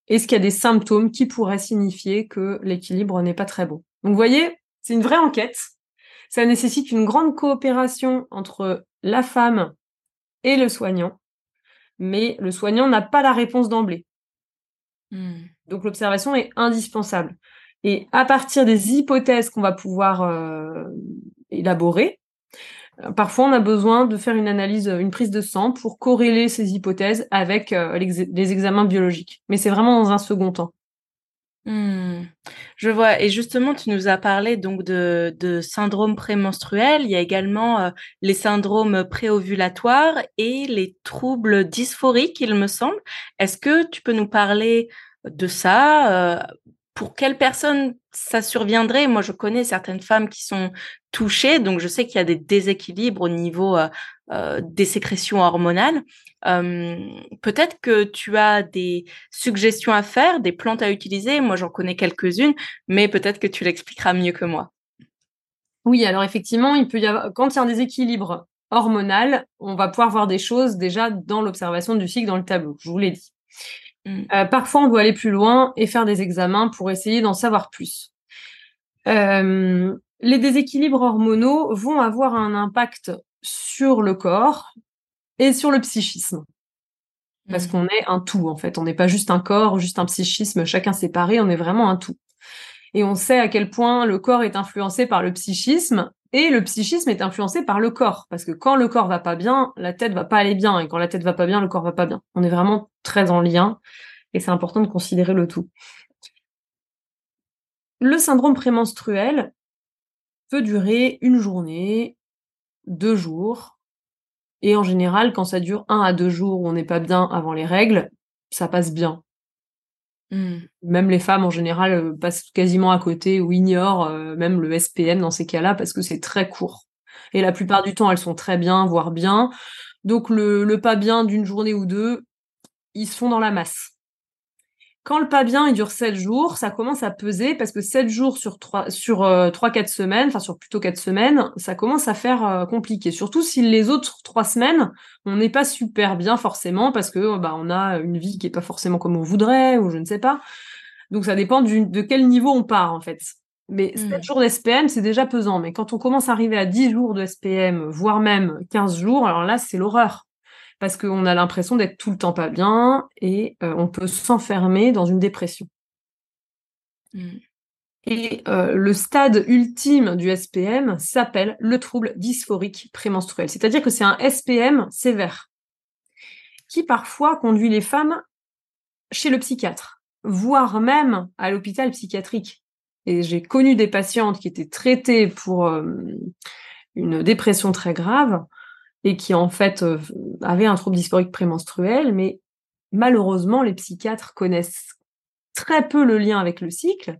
Est-ce qu'il y a des symptômes qui pourraient signifier que l'équilibre n'est pas très bon? Donc vous voyez, c'est une vraie enquête. Ça nécessite une grande coopération entre la femme et le soignant, mais le soignant n'a pas la réponse d'emblée. Hmm. Donc l'observation est indispensable. Et à partir des hypothèses qu'on va pouvoir euh, élaborer, parfois on a besoin de faire une analyse, une prise de sang pour corréler ces hypothèses avec euh, les, examens biologiques. Mais c'est vraiment dans un second temps. Hmm. je vois. Et justement, tu nous as parlé donc de syndrome prémenstruel. Il y a également les syndromes préovulatoires et les troubles dysphoriques, il me semble. Est-ce que tu peux nous parler de ça pour quelles personnes ça surviendrait? Moi, je connais certaines femmes qui sont touchées, donc je sais qu'il y a des déséquilibres au niveau euh, euh, des sécrétions hormonales. Peut-être que tu as des suggestions à faire, des plantes à utiliser. Moi, j'en connais quelques-unes, mais peut-être que tu l'expliqueras mieux que moi. Oui, alors effectivement, il peut y avoir quand il y a un déséquilibre hormonal, on va pouvoir voir des choses déjà dans l'observation du cycle dans le tableau. Je vous l'ai dit. Mm. Euh, parfois, on doit aller plus loin et faire des examens pour essayer d'en savoir plus. Euh, les déséquilibres hormonaux vont avoir un impact sur le corps et sur le psychisme. Parce mm. qu'on est un tout, en fait. On n'est pas juste un corps, juste un psychisme, chacun séparé, on est vraiment un tout. Et on sait à quel point le corps est influencé par le psychisme et le psychisme est influencé par le corps. Parce que quand le corps va pas bien, la tête va pas aller bien. Et quand la tête va pas bien, le corps va pas bien. On est vraiment très en lien. Et c'est important de considérer le tout. Le syndrome prémenstruel peut durer une journée, deux jours. Et en général, quand ça dure un à deux jours où on n'est pas bien avant les règles, ça passe bien. Hmm. Même les femmes en général euh, passent quasiment à côté ou ignorent euh, même le SPM dans ces cas-là parce que c'est très court. Et la plupart du temps, elles sont très bien, voire bien. Donc le, le pas bien d'une journée ou deux, ils se font dans la masse. Quand le pas bien il dure 7 jours, ça commence à peser parce que 7 jours sur 3 sur 3 euh, 4 semaines, enfin sur plutôt 4 semaines, ça commence à faire euh, compliqué. Surtout si les autres 3 semaines, on n'est pas super bien forcément parce que bah on a une vie qui est pas forcément comme on voudrait ou je ne sais pas. Donc ça dépend de quel niveau on part en fait. Mais 7 mmh. jours d'SPM, c'est déjà pesant. Mais quand on commence à arriver à 10 jours de SPM, voire même 15 jours, alors là, c'est l'horreur parce qu'on a l'impression d'être tout le temps pas bien et euh, on peut s'enfermer dans une dépression. Mm. Et euh, le stade ultime du SPM s'appelle le trouble dysphorique prémenstruel. C'est-à-dire que c'est un SPM sévère qui parfois conduit les femmes chez le psychiatre, voire même à l'hôpital psychiatrique. Et j'ai connu des patientes qui étaient traitées pour euh, une dépression très grave et qui en fait euh, avait un trouble dysphorique prémenstruel, mais malheureusement les psychiatres connaissent très peu le lien avec le cycle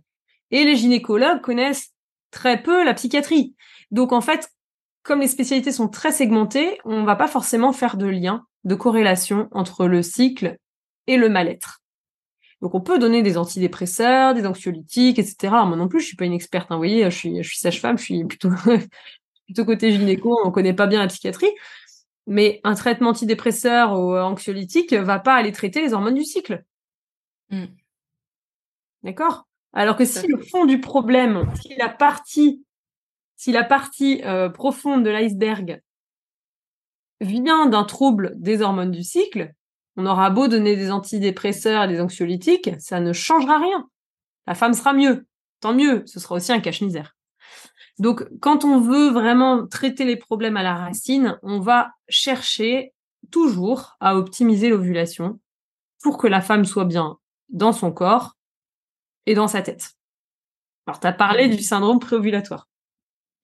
et les gynécologues connaissent très peu la psychiatrie. Donc en fait, comme les spécialités sont très segmentées, on va pas forcément faire de lien, de corrélation entre le cycle et le mal-être. Donc on peut donner des antidépresseurs, des anxiolytiques, etc. moi non plus, je suis pas une experte. Hein, vous voyez, je suis, je suis sage-femme, je suis plutôt plutôt côté gynéco, on connaît pas bien la psychiatrie. Mais un traitement antidépresseur ou anxiolytique va pas aller traiter les hormones du cycle. Hmm. D'accord? Alors que si le fond du problème, si la partie, si la partie euh, profonde de l'iceberg vient d'un trouble des hormones du cycle, on aura beau donner des antidépresseurs et des anxiolytiques, ça ne changera rien. La femme sera mieux. Tant mieux, ce sera aussi un cache-misère. Donc, quand on veut vraiment traiter les problèmes à la racine, on va chercher toujours à optimiser l'ovulation pour que la femme soit bien dans son corps et dans sa tête. Alors, tu as parlé du syndrome préovulatoire.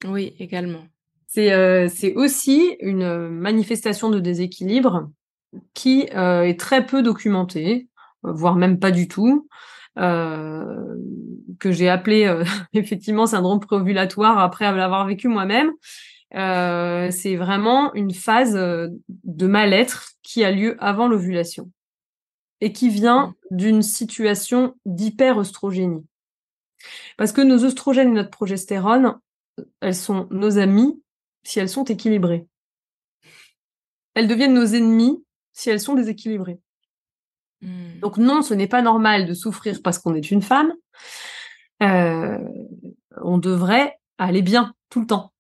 Oui, également. C'est euh, aussi une manifestation de déséquilibre qui euh, est très peu documentée, voire même pas du tout, euh, que j'ai appelé euh, effectivement syndrome préovulatoire après l'avoir vécu moi-même. Euh, c'est vraiment une phase de mal-être qui a lieu avant l'ovulation et qui vient mmh. d'une situation d'hyper-oestrogénie. Parce que nos oestrogènes et notre progestérone, elles sont nos amies si elles sont équilibrées. Elles deviennent nos ennemis si elles sont déséquilibrées. Mmh. Donc non, ce n'est pas normal de souffrir parce qu'on est une femme. Euh, on devrait aller bien tout le temps,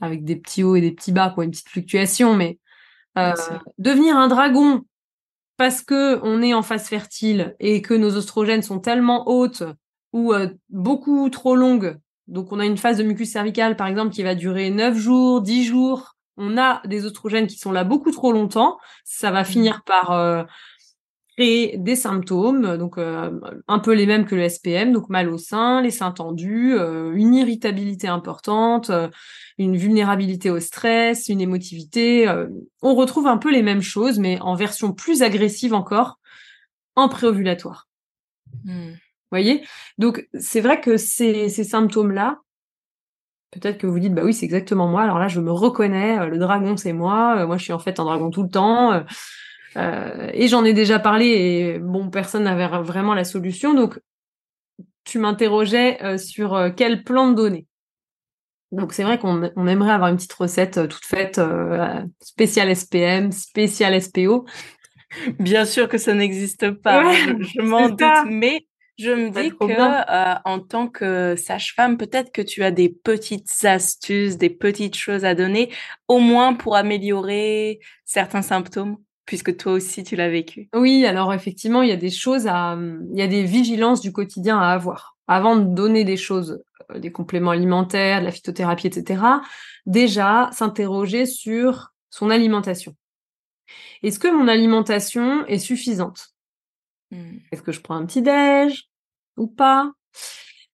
avec des petits hauts et des petits bas, quoi, une petite fluctuation. Mais euh, devenir un dragon parce que on est en phase fertile et que nos oestrogènes sont tellement hautes ou euh, beaucoup trop longues. Donc on a une phase de mucus cervical par exemple qui va durer 9 jours, 10 jours. On a des oestrogènes qui sont là beaucoup trop longtemps. Ça va mmh. finir par des symptômes, donc euh, un peu les mêmes que le SPM, donc mal au sein, les seins tendus, euh, une irritabilité importante, euh, une vulnérabilité au stress, une émotivité. on retrouve un peu les mêmes choses, mais en version plus agressive encore, en préovulatoire. Hmm. Vous voyez? Donc c'est vrai que ces, ces symptômes-là, peut-être que vous dites, bah oui, c'est exactement moi, alors là je me reconnais, le dragon c'est moi, moi je suis en fait un dragon tout le temps. Euh, et j'en ai déjà parlé et bon, personne n'avait vraiment la solution. Donc, tu m'interrogeais euh, sur euh, quel plan de donner. Donc, c'est vrai qu'on aimerait avoir une petite recette toute faite, spéciale SPM, spéciale SPO. Bien sûr que ça n'existe pas, je, m'en doute, mais je me dis que en tant que sage-femme, peut-être que tu as des petites astuces, des petites choses à donner, au moins pour améliorer certains symptômes puisque toi aussi tu l'as vécu. Oui, alors effectivement, il y a des choses à, il y a des vigilances du quotidien à avoir. Avant de donner des choses, euh, des compléments alimentaires, de la phytothérapie, etc., déjà s'interroger sur son alimentation. Est-ce que mon alimentation est suffisante? Hmm. Est-ce que je prends un petit déj ou pas?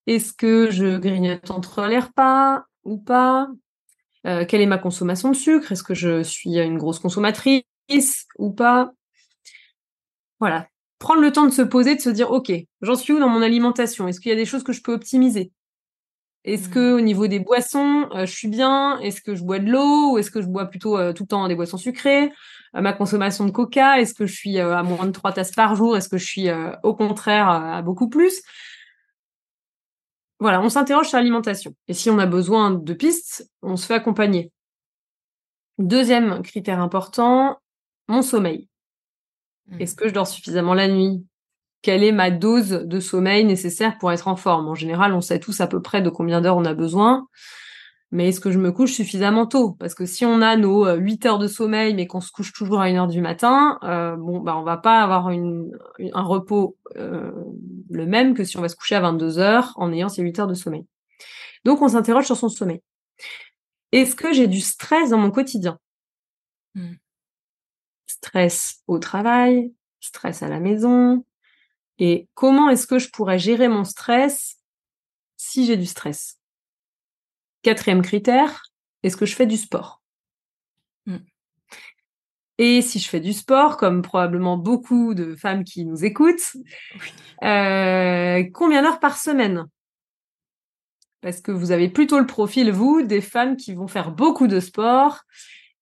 Est-ce que je grignote entre les repas ou pas? Euh, Quelle est ma consommation de sucre? Est-ce que je suis une grosse consommatrice? Ou pas. Voilà. Prendre le temps de se poser, de se dire, OK, j'en suis où dans mon alimentation? Est-ce qu'il y a des choses que je peux optimiser? Est-ce que mmh. au niveau des boissons, euh, je suis bien? Est-ce que je bois de l'eau? Ou est-ce que je bois plutôt euh, tout le temps des boissons sucrées? Euh, Ma consommation de coca, est-ce que je suis à moins de trois tasses par jour? Est-ce que je suis au contraire à beaucoup plus? Voilà, on s'interroge sur l'alimentation. Et si on a besoin de pistes, on se fait accompagner. Deuxième critère important, mon sommeil. Mmh. Est-ce que je dors suffisamment la nuit? Quelle est ma dose de sommeil nécessaire pour être en forme? En général, on sait tous à peu près de combien d'heures on a besoin. Mais est-ce que je me couche suffisamment tôt? Parce que si on a nos 8 euh, heures de sommeil, mais qu'on se couche toujours à 1 heure du matin, euh, bon, bah, on va pas avoir un repos euh, le même que si on va se coucher à 22 heures en ayant ces 8 heures de sommeil. Donc, on s'interroge sur son sommeil. Est-ce que j'ai du stress dans mon quotidien? Mmh stress au travail, stress à la maison, et comment est-ce que je pourrais gérer mon stress si j'ai du stress? Quatrième critère, est-ce que je fais du sport? Mmh. Et si je fais du sport, comme probablement beaucoup de femmes qui nous écoutent, euh, combien d'heures par semaine? Parce que vous avez plutôt le profil, vous, des femmes qui vont faire beaucoup de sport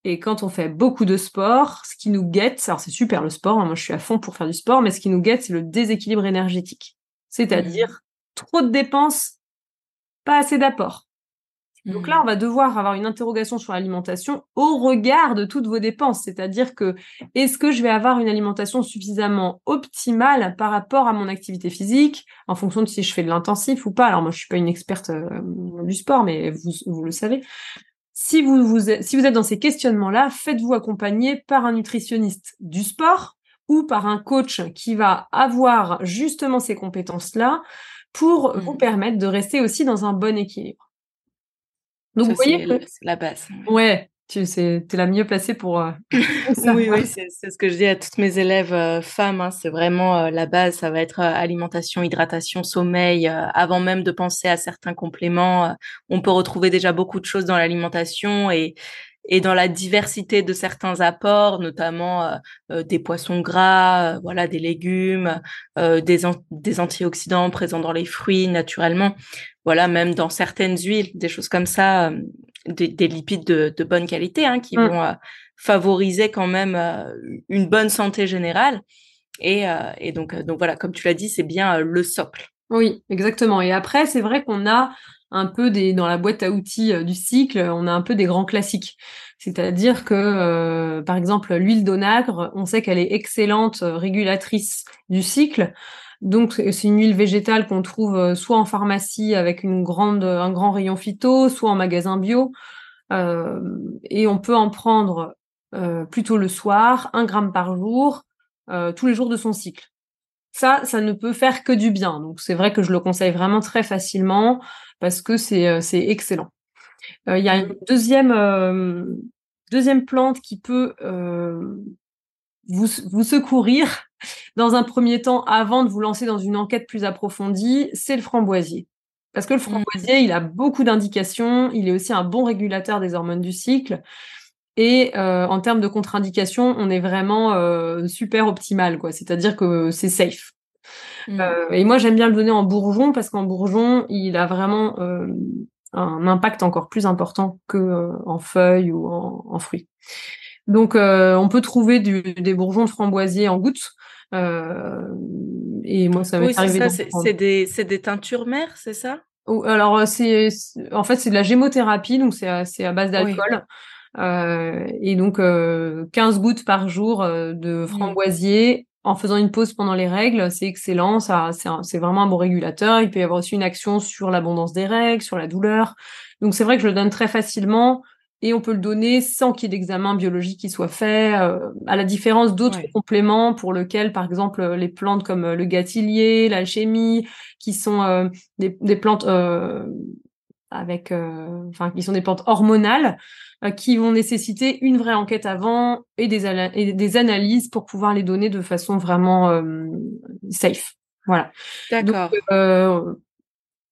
et quand on fait beaucoup de sport, ce qui nous guette, alors c'est super le sport, hein, moi je suis à fond pour faire du sport, mais ce qui nous guette, c'est le déséquilibre énergétique. C'est-à-dire mmh. trop de dépenses, pas assez d'apports. Donc là, mmh. on va devoir avoir une interrogation sur l'alimentation au regard de toutes vos dépenses. C'est-à-dire que est-ce que je vais avoir une alimentation suffisamment optimale par rapport à mon activité physique, en fonction de si je fais de l'intensif ou pas? Alors moi, je suis pas une experte euh, du sport, mais vous, vous le savez. Si vous, vous, si vous êtes dans ces questionnements-là, faites-vous accompagner par un nutritionniste du sport ou par un coach qui va avoir justement ces compétences-là pour mmh. vous permettre de rester aussi dans un bon équilibre. Donc, vous voyez, c'est la base. Ouais, tu es la mieux placée pour. Euh, oui, oui c'est ce que je dis à toutes mes élèves euh, femmes. Hein, c'est vraiment la base. Ça va être alimentation, hydratation, sommeil. avant même de penser à certains compléments, on peut retrouver déjà beaucoup de choses dans l'alimentation et et dans la diversité de certains apports, notamment euh, euh, des poissons gras, euh, voilà, des légumes, des, des antioxydants présents dans les fruits naturellement, voilà, même dans certaines huiles, des choses comme ça, des, des, lipides de, de bonne qualité hein, qui mmh. vont favoriser quand même une bonne santé générale. Et, et donc, donc voilà, comme tu l'as dit, c'est bien le socle. Oui, exactement. Et après, c'est vrai qu'on a un peu des dans la boîte à outils euh, du cycle, on a un peu des grands classiques. C'est-à-dire que, euh, par exemple, l'huile d'onagre, on sait qu'elle est excellente euh, régulatrice du cycle. Donc, c'est une huile végétale qu'on trouve soit en pharmacie avec un grand rayon phyto, soit en magasin bio. et on peut en prendre plutôt le soir, un gramme par jour, tous les jours de son cycle. Ça, ça ne peut faire que du bien. Donc, c'est vrai que je le conseille vraiment très facilement parce que c'est euh, excellent. Euh, il y a une deuxième euh, deuxième plante qui peut vous, vous secourir dans un premier temps avant de vous lancer dans une enquête plus approfondie, c'est le framboisier. Parce que le mmh. framboisier, il a beaucoup d'indications, il est aussi un bon régulateur des hormones du cycle. Et en termes de contre-indications, on est vraiment super optimal, quoi. C'est-à-dire que c'est safe. Mm. Euh, et moi, j'aime bien le donner en bourgeon parce qu'en bourgeon, il a vraiment euh, un impact encore plus important que euh, en feuilles ou en, fruits. Donc, on peut trouver des bourgeons de framboisier en gouttes. et moi, ça m'est arrivé. C'est des, des teintures mères, c'est ça? Alors, c'est en fait c'est de la gémothérapie, donc c'est à, à base d'alcool. Et donc 15 gouttes par jour de mm. framboisier en faisant une pause pendant les règles, c'est excellent, ça, c'est vraiment un bon régulateur. Il peut y avoir aussi une action sur l'abondance des règles, sur la douleur. Donc c'est vrai que je le donne très facilement et on peut le donner sans qu'il y ait d'examen biologique qui soit fait, euh, à la différence d'autres compléments pour lesquels, par exemple, les plantes comme le gâtillier, l'alchimie, qui sont euh, des, des, plantes euh, avec, enfin, qui sont des plantes hormonales, euh, qui vont nécessiter une vraie enquête avant et des, et des analyses pour pouvoir les donner de façon vraiment euh, safe. Voilà. D'accord. Euh,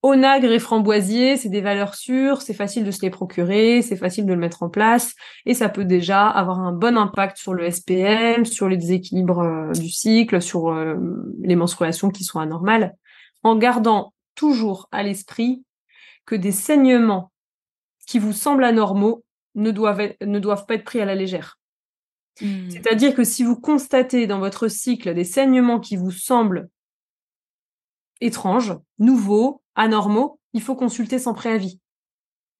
onagre et framboisier, c'est des valeurs sûres, c'est facile de se les procurer, c'est facile de le mettre en place et ça peut déjà avoir un bon impact sur le SPM, sur les déséquilibres euh, du cycle, sur les menstruations qui sont anormales, en gardant toujours à l'esprit que des saignements qui vous semblent anormaux ne doivent, ne doivent pas être pris à la légère. Hmm. C'est-à-dire que si vous constatez dans votre cycle des saignements qui vous semblent étranges, nouveaux, anormaux, il faut consulter sans préavis.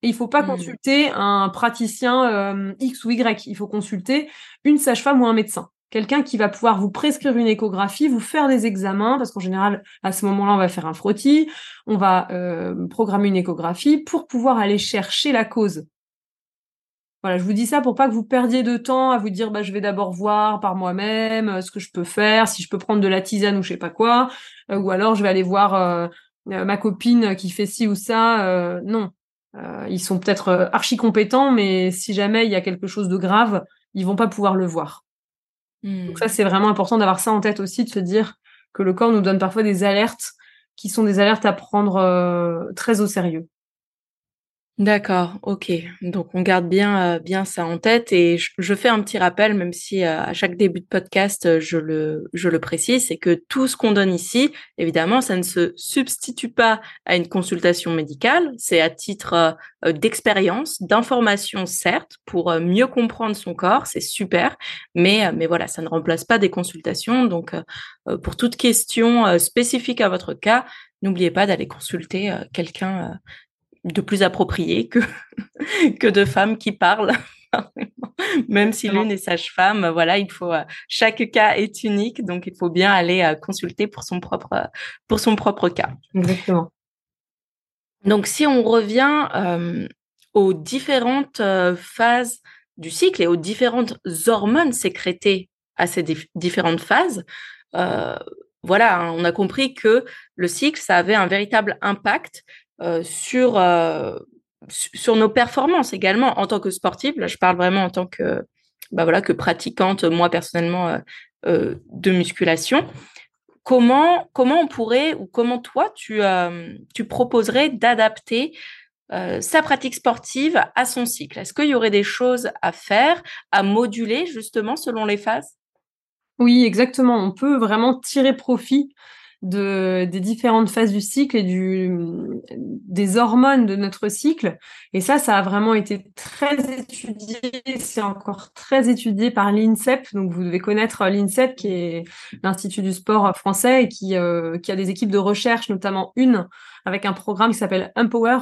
Et il faut pas hmm. consulter un praticien euh, X ou Y, il faut consulter une sage-femme ou un médecin. Quelqu'un qui va pouvoir vous prescrire une échographie, vous faire des examens, parce qu'en général, à ce moment-là, on va faire un frottis, on va euh, programmer une échographie pour pouvoir aller chercher la cause. Voilà, je vous dis ça pour pas que vous perdiez de temps à vous dire bah je vais d'abord voir par moi-même euh, ce que je peux faire, si je peux prendre de la tisane ou je sais pas quoi, euh, ou alors je vais aller voir euh, ma copine qui fait ci ou ça. non, ils sont peut-être archi compétents, mais si jamais il y a quelque chose de grave, ils vont pas pouvoir le voir. Donc ça c'est vraiment important d'avoir ça en tête aussi, de se dire que le corps nous donne parfois des alertes qui sont des alertes à prendre très au sérieux. D'accord, OK. Donc on garde bien, euh, bien ça en tête et je fais un petit rappel, même si, euh, à chaque début de podcast, euh, je le je le précise, c'est que tout ce qu'on donne ici, évidemment, ça ne se substitue pas à une consultation médicale. C'est à titre, d'expérience, d'information certes, pour, mieux comprendre son corps, c'est super, mais mais voilà, ça ne remplace pas des consultations. Donc, pour toute question, spécifique à votre cas, n'oubliez pas d'aller consulter, quelqu'un, de plus approprié que, que de femmes qui parlent. Même si l'une est sage-femme, voilà, il faut euh, chaque cas est unique, donc il faut bien aller euh, consulter pour son propre pour son propre cas. Exactement. Donc si on revient euh, aux différentes phases du cycle et aux différentes hormones sécrétées à ces différentes phases, voilà, hein, on a compris que le cycle, ça avait un véritable impact euh, sur euh, sur nos performances également en tant que sportive. Là, je parle vraiment en tant que, bah voilà, que pratiquante, moi personnellement, de musculation. Comment, comment on pourrait, ou comment toi, tu, tu proposerais d'adapter sa pratique sportive à son cycle? Est-ce qu'il y aurait des choses à faire, à moduler justement selon les phases? Oui, exactement. On peut vraiment tirer profit de, des différentes phases du cycle et du, des hormones de notre cycle. Et ça, ça a vraiment été très étudié. C'est encore très étudié par l'INSEP. Donc, vous devez connaître l'INSEP, qui est l'Institut du sport français et qui, euh, qui a des équipes de recherche, notamment une avec un programme qui s'appelle Empower.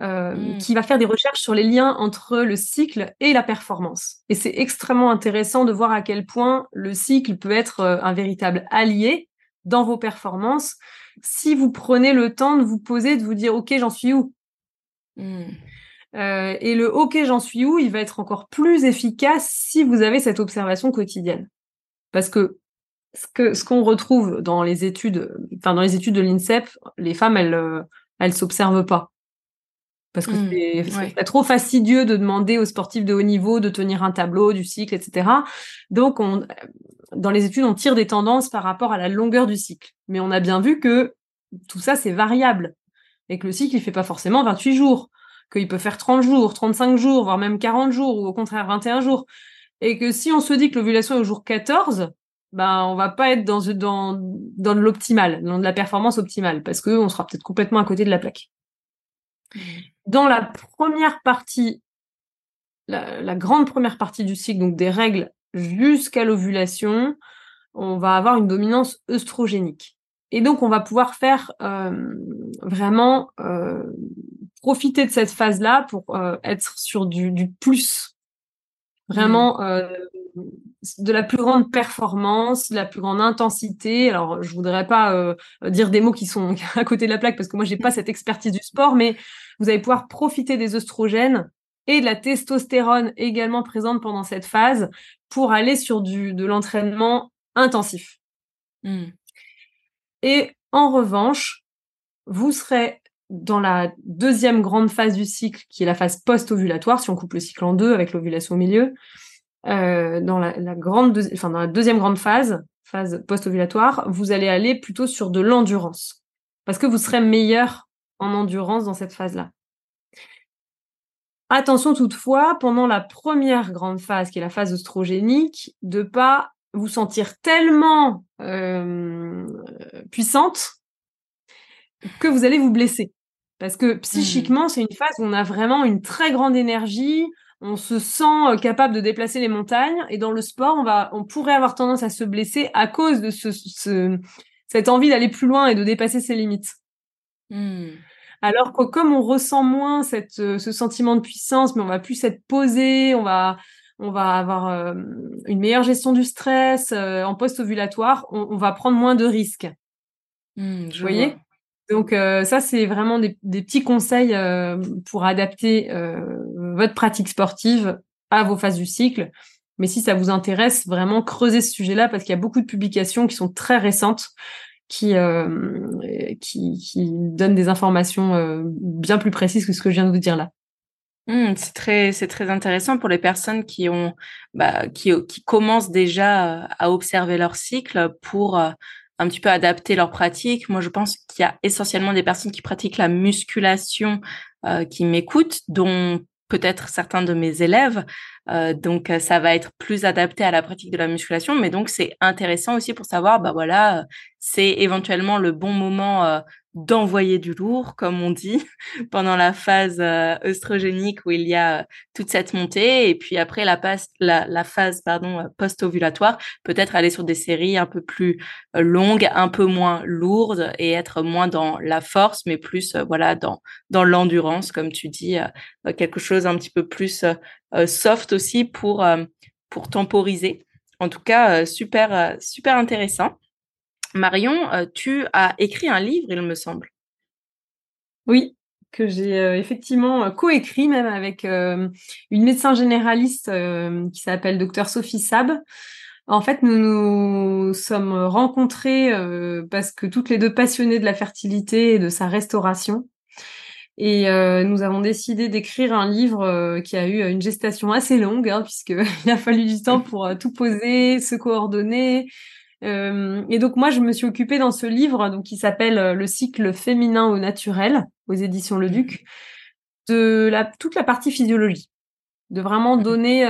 Euh, mmh. qui va faire des recherches sur les liens entre le cycle et la performance. Et c'est extrêmement intéressant de voir à quel point le cycle peut être euh, un véritable allié dans vos performances si vous prenez le temps de vous poser, de vous dire OK, j'en suis où? Mmh. euh, Et le OK, j'en suis où, il va être encore plus efficace si vous avez cette observation quotidienne. Parce que ce qu'on retrouve dans les études, enfin dans les études de l'INSEP, les femmes elles euh, elles s'observent pas. Parce que mmh, c'est trop fastidieux de demander aux sportifs de haut niveau de tenir un tableau du cycle, etc. Donc, on, dans les études, on tire des tendances par rapport à la longueur du cycle. Mais on a bien vu que tout ça, c'est variable. Et que le cycle, il fait pas forcément 28 jours. Qu'il peut faire 30 jours, 35 jours, voire même 40 jours, ou au contraire 21 jours. Et que si on se dit que l'ovulation est au jour 14, ben, on va pas être dans, dans, dans l'optimal, dans de la performance optimale, parce qu'on sera peut-être complètement à côté de la plaque. Mmh. Dans la première partie, la, la grande première partie du cycle, donc des règles jusqu'à l'ovulation, on va avoir une dominance œstrogénique. Et donc, on va pouvoir faire euh, vraiment euh, profiter de cette phase-là pour euh, être sur du, du plus. Vraiment mmh. de la plus grande performance, de la plus grande intensité. Alors, je voudrais pas dire des mots qui sont à côté de la plaque parce que moi, j'ai pas cette expertise du sport, mais vous allez pouvoir profiter des œstrogènes et de la testostérone également présente pendant cette phase pour aller sur du, de l'entraînement intensif. Hmm. Et en revanche, vous serez dans la deuxième grande phase du cycle, qui est la phase post-ovulatoire, si on coupe le cycle en deux avec l'ovulation au milieu, euh, dans la, grande enfin, dans la deuxième grande phase, phase post-ovulatoire, vous allez aller plutôt sur de l'endurance. Parce que vous serez meilleur en endurance dans cette phase-là. Attention toutefois, pendant la première grande phase, qui est la phase oestrogénique, de pas vous sentir tellement euh, puissante que vous allez vous blesser. Parce que psychiquement, c'est une phase où on a vraiment une très grande énergie, on se sent euh, capable de déplacer les montagnes, et dans le sport, on, va, on pourrait avoir tendance à se blesser à cause de ce, cette envie d'aller plus loin et de dépasser ses limites. Mmh. Alors que comme on ressent moins cette, euh, ce sentiment de puissance, mais on va plus être posé, on va, on va avoir euh, une meilleure gestion du stress euh, en post-ovulatoire, on, va prendre moins de risques. Mmh, Vous voyez? Donc ça, c'est vraiment des, petits conseils pour adapter votre pratique sportive à vos phases du cycle. Mais si ça vous intéresse, vraiment creusez ce sujet-là parce qu'il y a beaucoup de publications qui sont très récentes qui, euh, qui, qui donne des informations euh, bien plus précises que ce que je viens de vous dire là. Mmh, c'est très, c'est très intéressant pour les personnes qui ont, bah, qui, qui commencent déjà à observer leur cycle pour euh, un petit peu adapter leur pratique. Moi, je pense qu'il y a essentiellement des personnes qui pratiquent la musculation euh, qui m'écoutent, dont peut-être certains de mes élèves. Euh, donc, euh, ça va être plus adapté à la pratique de la musculation. Mais donc, c'est intéressant aussi pour savoir, bah voilà, c'est éventuellement le bon moment euh, d'envoyer du lourd, comme on dit, pendant la phase euh, où il y a euh, toute cette montée, et puis après la, la, la phase pardon euh, post-ovulatoire, peut-être aller sur des séries un peu plus longues, un peu moins lourdes, et être moins dans la force, mais plus voilà dans dans l'endurance, comme tu dis, quelque chose un petit peu plus soft aussi pour pour temporiser. En tout cas, super super intéressant. Marion, euh, tu as écrit un livre, il me semble. Oui, que j'ai euh, effectivement euh, coécrit même avec une médecin généraliste qui s'appelle docteur Sophie Sab. En fait, nous nous sommes rencontrés parce que toutes les deux passionnées de la fertilité et de sa restauration. Et nous avons décidé d'écrire un livre qui a eu une gestation assez longue, hein, puisqu'il a fallu du temps pour tout poser, se coordonner. Et donc moi, je me suis occupée dans ce livre, donc qui s'appelle Le cycle féminin au naturel, aux éditions Le Duc, de la, toute la partie physiologie, de vraiment donner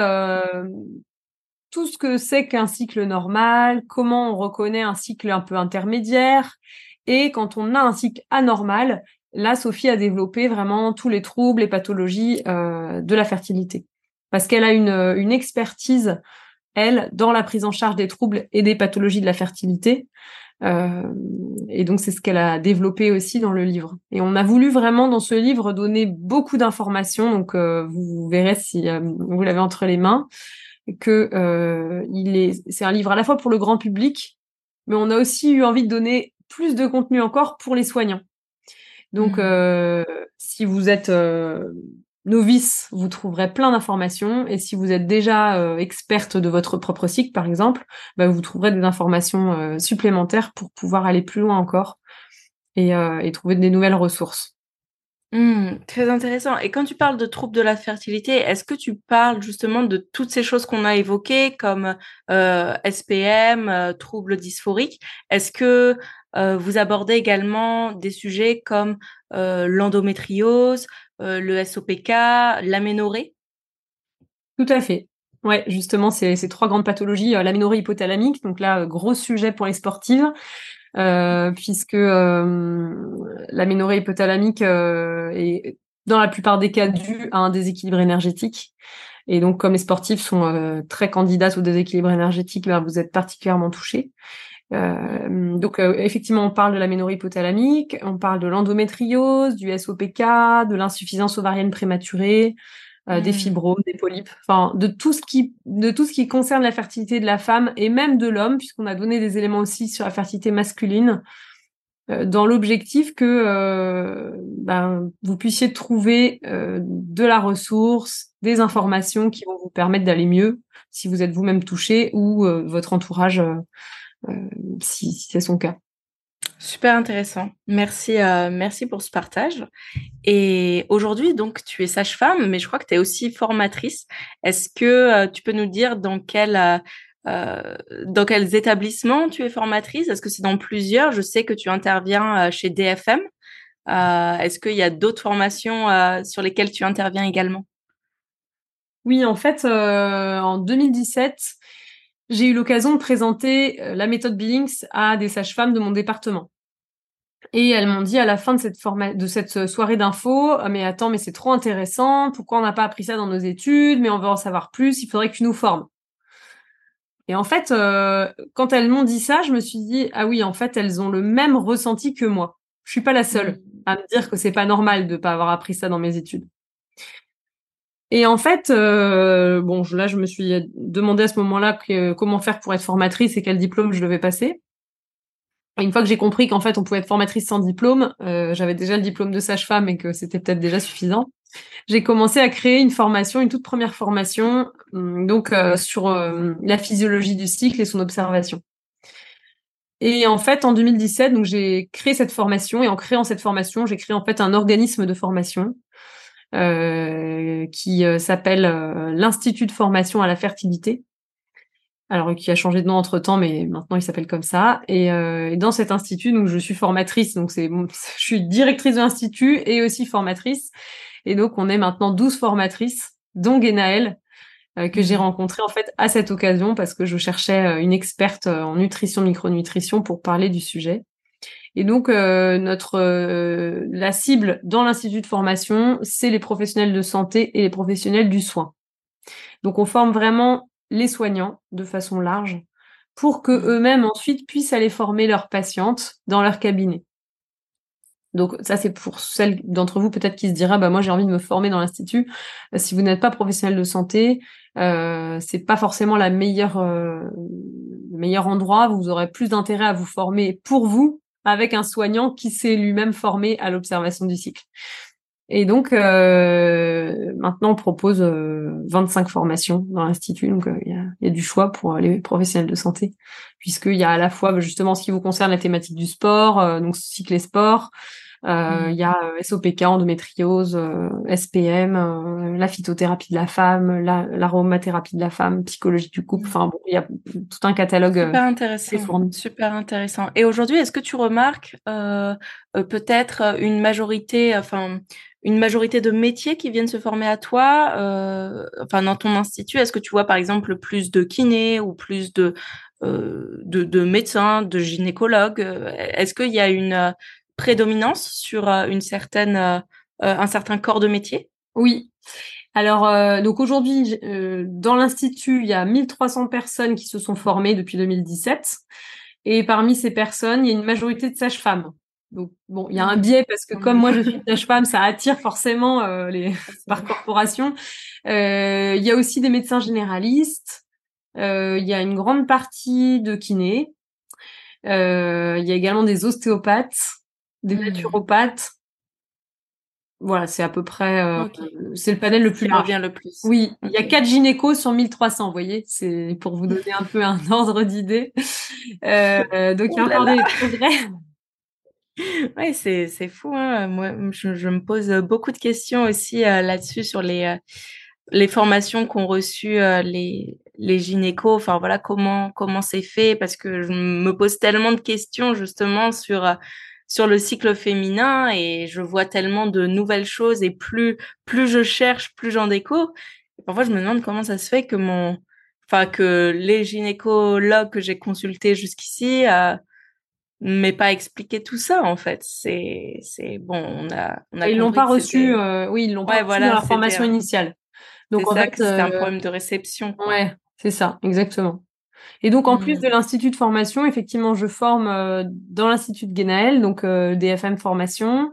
tout ce que c'est qu'un cycle normal, comment on reconnaît un cycle un peu intermédiaire, et quand on a un cycle anormal, là, Sophie a développé vraiment tous les troubles et pathologies euh, de la fertilité, parce qu'elle a une, une expertise, elle, dans la prise en charge des troubles et des pathologies de la fertilité. Euh, et donc c'est ce qu'elle a développé aussi dans le livre. Et on a voulu vraiment dans ce livre donner beaucoup d'informations. Donc euh, vous, verrez si euh, vous l'avez entre les mains que euh, il est, c'est un livre à la fois pour le grand public, mais on a aussi eu envie de donner plus de contenu encore pour les soignants. Donc, mmh. euh, si vous êtes euh, novice, vous trouverez plein d'informations, et si vous êtes déjà euh, experte de votre propre cycle, par exemple, bah, vous trouverez des informations euh, supplémentaires pour pouvoir aller plus loin encore et, et trouver des nouvelles ressources. Mmh, très intéressant. Et quand tu parles de troubles de la fertilité, est-ce que tu parles justement de toutes ces choses qu'on a évoquées comme euh, SPM, euh, troubles dysphoriques? Est-ce que euh, vous abordez également des sujets comme euh, l'endométriose, euh, le SOPK, l'aménorrhée? Tout à fait. Ouais, justement, c'est ces trois grandes pathologies, l'aménorrhée hypothalamique, donc là, gros sujet pour les sportives. Euh, puisque euh, hypothalamique euh, est dans la plupart des cas dû à un déséquilibre énergétique. Et donc, comme les sportifs sont très candidats au déséquilibre énergétique, ben, vous êtes particulièrement touchés. Euh, donc effectivement, on parle de l'aménorrhée hypothalamique, on parle de l'endométriose, du SOPK, de l'insuffisance ovarienne prématurée, euh, des mmh. fibromes, des polypes, enfin de tout ce qui de tout ce qui concerne la fertilité de la femme et même de l'homme, puisqu'on a donné des éléments aussi sur la fertilité masculine, euh, dans l'objectif que euh, ben, vous puissiez trouver de la ressource, des informations qui vont vous permettre d'aller mieux si vous êtes vous-même touché ou votre entourage si c'est son cas. Super intéressant. Merci, euh, merci pour ce partage. Et aujourd'hui, donc, tu es sage-femme, mais je crois que tu es aussi formatrice. Est-ce que euh, tu peux nous dire dans quel, euh, dans quels établissements tu es formatrice? Est-ce que c'est dans plusieurs? Je sais que tu interviens chez DFM. Est-ce qu'il y a d'autres formations sur lesquelles tu interviens également? Oui, en fait, en 2017, j'ai eu l'occasion de présenter la méthode Billings à des sages-femmes de mon département. Et elles m'ont dit à la fin de cette, de cette soirée d'infos, ah, mais attends, mais c'est trop intéressant, pourquoi on n'a pas appris ça dans nos études, mais on veut en savoir plus, il faudrait que tu nous formes. Et en fait, euh, quand elles m'ont dit ça, je me suis dit, ah oui, en fait, elles ont le même ressenti que moi. Je suis pas la seule mmh. à me dire que c'est pas normal de pas avoir appris ça dans mes études. Et en fait, euh, bon, là, je me suis demandé à ce moment-là comment faire pour être formatrice et quel diplôme je devais passer une fois que j'ai compris qu'en fait on pouvait être formatrice sans diplôme, euh, j'avais déjà le diplôme de sage-femme et que c'était peut-être déjà suffisant. J'ai commencé à créer une formation, une toute première formation, hum, donc euh, sur la physiologie du cycle et son observation. Et en fait, en 2017, donc j'ai créé cette formation et en créant cette formation, j'ai créé en fait un organisme de formation qui s'appelle l'Institut de formation à la fertilité alors qui a changé de nom entre temps, mais maintenant il s'appelle comme ça. Et, euh, dans cet institut, donc je suis formatrice, donc c'est, je suis directrice de l'institut et aussi formatrice. Et donc on est maintenant 12 formatrices, dont Genaël, euh, que j'ai mmh. rencontré en fait à cette occasion parce que je cherchais euh, une experte en nutrition, micronutrition pour parler du sujet. Et donc notre la cible dans l'institut de formation, c'est les professionnels de santé et les professionnels du soin. Donc on forme vraiment les soignants de façon large pour que mmh. eux-mêmes ensuite puissent aller former leurs patientes dans leur cabinet. Donc ça c'est pour celles d'entre vous peut-être qui se dira bah moi j'ai envie de me former dans l'institut. Euh, si vous n'êtes pas professionnel de santé, euh, c'est pas forcément la meilleure euh, le meilleur endroit. Vous aurez plus d'intérêt à vous former pour vous avec un soignant qui s'est lui-même formé à l'observation du cycle. Et donc, euh, maintenant, on propose 25 euh, formations dans l'Institut. Donc, euh, il y, a, y, a, du choix pour les professionnels de santé, puisqu'il y a à la fois justement ce qui vous concerne la thématique du sport, donc cycle et sport, Euh, il y a SOPK, endométriose, SPM, la phytothérapie de la femme, l'aromathérapie de la femme, psychologie du couple. Enfin bon, il y a tout un catalogue. Super intéressant. Super intéressant. Et aujourd'hui, est-ce que tu remarques peut-être une majorité, enfin une majorité de métiers qui viennent se former à toi, euh, enfin dans ton institut, est-ce que tu vois par exemple plus de kinés ou plus de euh, de, médecins, de gynécologues? Est-ce qu'il y a une euh, prédominance sur une certaine un certain corps de métier? Oui. Alors donc aujourd'hui dans l'institut, il y a 1300 personnes qui se sont formées depuis 2017 et parmi ces personnes, il y a une majorité de sages-femmes. Donc bon, il y a un biais parce que comme moi je suis sage-femme, ça attire forcément euh, les par corporation. Euh, il y a aussi des médecins généralistes. Euh, il y a une grande partie de kinés. il y a également des ostéopathes, des mmh. naturopathes. Voilà, c'est à peu près, c'est le panel le plus large. le plus. Oui, il y a quatre gynécos sur 1300, vous voyez, c'est pour vous donner un peu un ordre d'idée. donc il y a encore des progrès. Ouais, c'est c'est fou. Hein. Moi, je, je, me pose beaucoup de questions aussi euh, là-dessus sur les euh, les formations qu'ont reçues euh, les les gynécos. Enfin voilà, comment comment c'est fait? Parce que je me pose tellement de questions justement sur sur le cycle féminin et je vois tellement de nouvelles choses et plus plus je cherche, plus j'en découvre. parfois, je me demande comment ça se fait que mon enfin que les gynécologues que j'ai consultés jusqu'ici mais pas expliquer tout ça en fait. C'est c'est bon, on a on a ils l'ont pas reçu euh, oui, ils l'ont pas reçu dans la formation initiale. Donc en fait c'était un euh, problème de réception. Ouais, c'est ça, exactement. Et donc en plus mmh. de l'institut de formation, effectivement, je forme euh, dans l'institut de Guénaël, donc DFM formation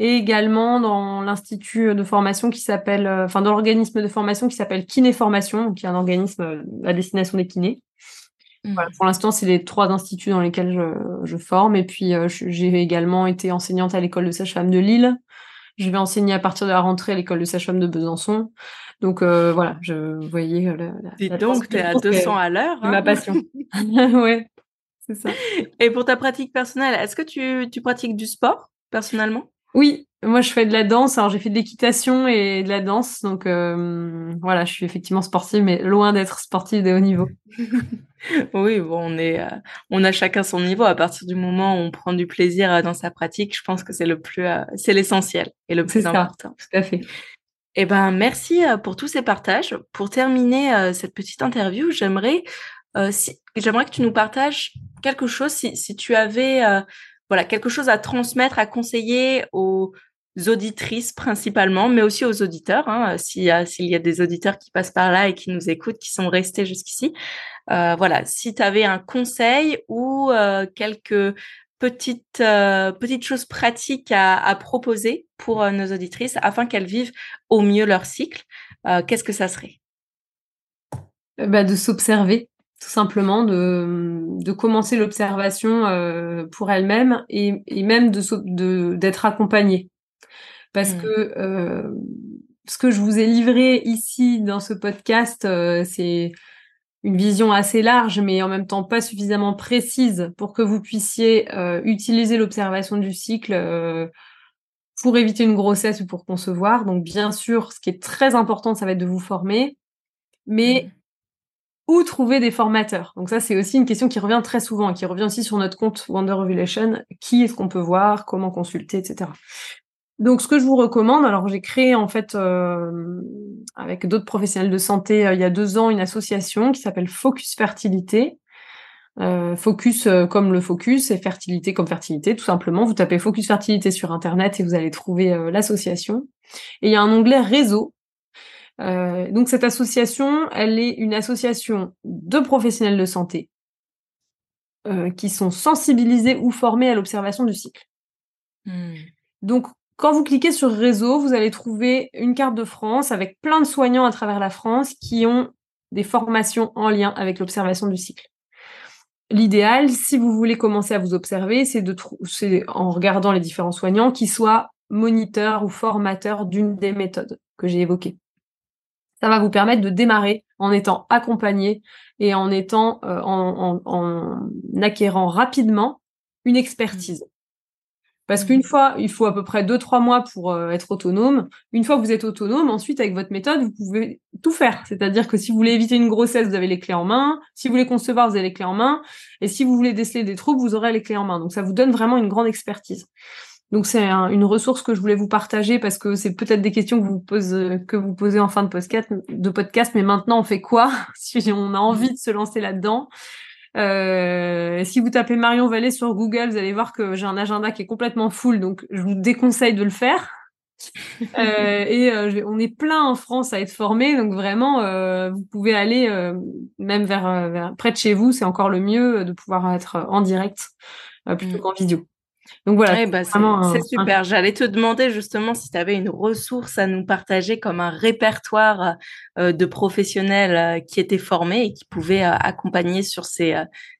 et également dans l'institut de formation qui s'appelle, enfin dans l'organisme de formation qui s'appelle Kiné Formation, qui est un organisme à destination des kinés. Voilà, mmh. pour l'instant, c'est les trois instituts dans lesquels je, je forme. Et puis, euh, j'ai également été enseignante à l'école de sage-femme de Lille. Je vais enseigner à partir de la rentrée à l'école de sage-femme de Besançon. Donc euh, voilà, je voyais euh, la, Dis donc, t'es à 200 à l'heure. Hein ma passion. ouais, c'est ça. Et pour ta pratique personnelle, est-ce que tu, tu pratiques du sport personnellement? Oui, moi je fais de la danse. Alors j'ai fait de l'équitation et de la danse. Donc euh, voilà, je suis effectivement sportive, mais loin d'être sportive de haut niveau. oui, bon, on est, euh, on a chacun son niveau. À partir du moment où on prend du plaisir euh, dans sa pratique, je pense que c'est le plus, euh, c'est l'essentiel et le plus important. tout à fait. Eh ben, merci pour tous ces partages. Pour terminer cette petite interview, j'aimerais, si, j'aimerais que tu nous partages quelque chose, si, tu avais, voilà, quelque chose à transmettre, à conseiller aux auditrices principalement, mais aussi aux auditeurs, hein, s'il y, a des auditeurs qui passent par là et qui nous écoutent, qui sont restés jusqu'ici. Euh, voilà, si tu avais un conseil ou euh, quelques petites euh, petites choses pratiques à, proposer pour nos auditrices afin qu'elles vivent au mieux leur cycle, qu'est-ce que ça serait? Bah, De s'observer, tout simplement, de, de commencer l'observation pour elle-même et, et, même de d'être accompagnée. Parce mmh. que ce que je vous ai livré ici dans ce podcast, c'est une vision assez large, mais en même temps pas suffisamment précise pour que vous puissiez euh, utiliser l'observation du cycle euh, pour éviter une grossesse ou pour concevoir. Donc bien sûr, ce qui est très important, ça va être de vous former, mais mmh. où trouver des formateurs? Donc ça, c'est aussi une question qui revient très souvent, qui revient aussi sur notre compte Wonder Ovulation. Qui est-ce qu'on peut voir? Comment consulter, etc. Donc, ce que je vous recommande, alors j'ai créé en fait euh, avec d'autres professionnels de santé euh, il y a deux ans une association qui s'appelle Focus Fertilité. Euh, focus comme le focus et fertilité comme fertilité, tout simplement. Vous tapez Focus Fertilité sur Internet et vous allez trouver l'association. Et il y a un onglet réseau. donc cette association, elle est une association de professionnels de santé qui sont sensibilisés ou formés à l'observation du cycle. Hmm. Donc quand vous cliquez sur réseau, vous allez trouver une carte de France avec plein de soignants à travers la France qui ont des formations en lien avec l'observation du cycle. L'idéal, si vous voulez commencer à vous observer, c'est de c'est en regardant les différents soignants qui soient moniteurs ou formateurs d'une des méthodes que j'ai évoquées. Ça va vous permettre de démarrer en étant accompagné et en étant euh, en, en acquérant rapidement une expertise. Parce qu'une fois, il faut à peu près deux, trois mois pour euh, être autonome. Une fois que vous êtes autonome, ensuite, avec votre méthode, vous pouvez tout faire. C'est-à-dire que si vous voulez éviter une grossesse, vous avez les clés en main. Si vous voulez concevoir, vous avez les clés en main. Et si vous voulez déceler des troubles, vous aurez les clés en main. Donc, ça vous donne vraiment une grande expertise. Donc, c'est une ressource que je voulais vous partager parce que c'est peut-être des questions que vous, posez, en fin de podcast. Mais maintenant, on fait quoi si on a envie de se lancer là-dedans? Euh, si vous tapez Marion Vallée sur Google, vous allez voir que j'ai un agenda qui est complètement full, donc je vous déconseille de le faire. euh, et euh, on est plein en France à être formé, donc vraiment, euh, vous pouvez aller euh, même vers, vers, près de chez vous, c'est encore le mieux de pouvoir être en direct plutôt mmh. qu'en vidéo. Donc voilà. bah c'est super. J'allais te demander justement si tu avais une ressource à nous partager comme un répertoire euh, de professionnels euh, qui étaient formés et qui pouvaient euh, accompagner sur ces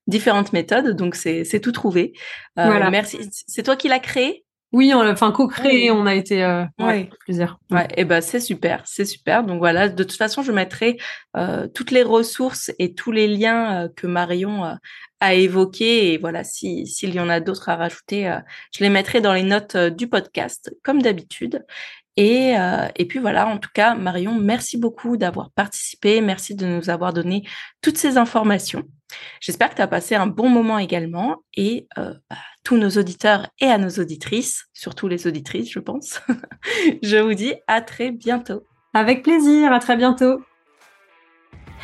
différentes méthodes. Donc c'est tout trouvé. Voilà. Merci. C'est toi qui l'as créé? Oui, on, enfin co-créé, on a été euh, plusieurs. Ouais, et ben c'est super, c'est super. Donc voilà, de toute façon, je mettrai toutes les ressources et tous les liens que Marion à évoquer. Et voilà, si s'il y en a d'autres à rajouter, euh, je les mettrai dans les notes euh, du podcast, comme d'habitude. Et, euh, et puis voilà, en tout cas, Marion, merci beaucoup d'avoir participé. Merci de nous avoir donné toutes ces informations. J'espère que tu as passé un bon moment également. Et euh, bah, tous nos auditeurs et à nos auditrices, surtout les auditrices, je pense, je vous dis à très bientôt. Avec plaisir, à très bientôt.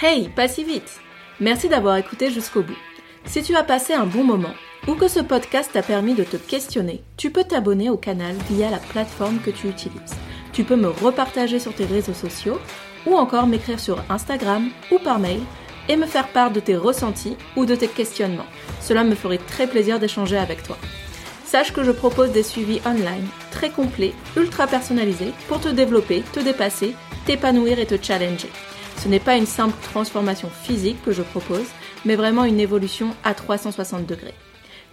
Hey, pas si vite. Merci d'avoir écouté jusqu'au bout. Si tu as passé un bon moment ou que ce podcast t'a permis de te questionner, tu peux t'abonner au canal via la plateforme que tu utilises. Tu peux me repartager sur tes réseaux sociaux ou encore m'écrire sur Instagram ou par mail et me faire part de tes ressentis ou de tes questionnements. Cela me ferait très plaisir d'échanger avec toi. Sache que je propose des suivis online très complets, ultra personnalisés pour te développer, te dépasser, t'épanouir et te challenger. Ce n'est pas une simple transformation physique que je propose, mais vraiment une évolution à 360 degrés.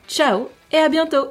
Ciao et à bientôt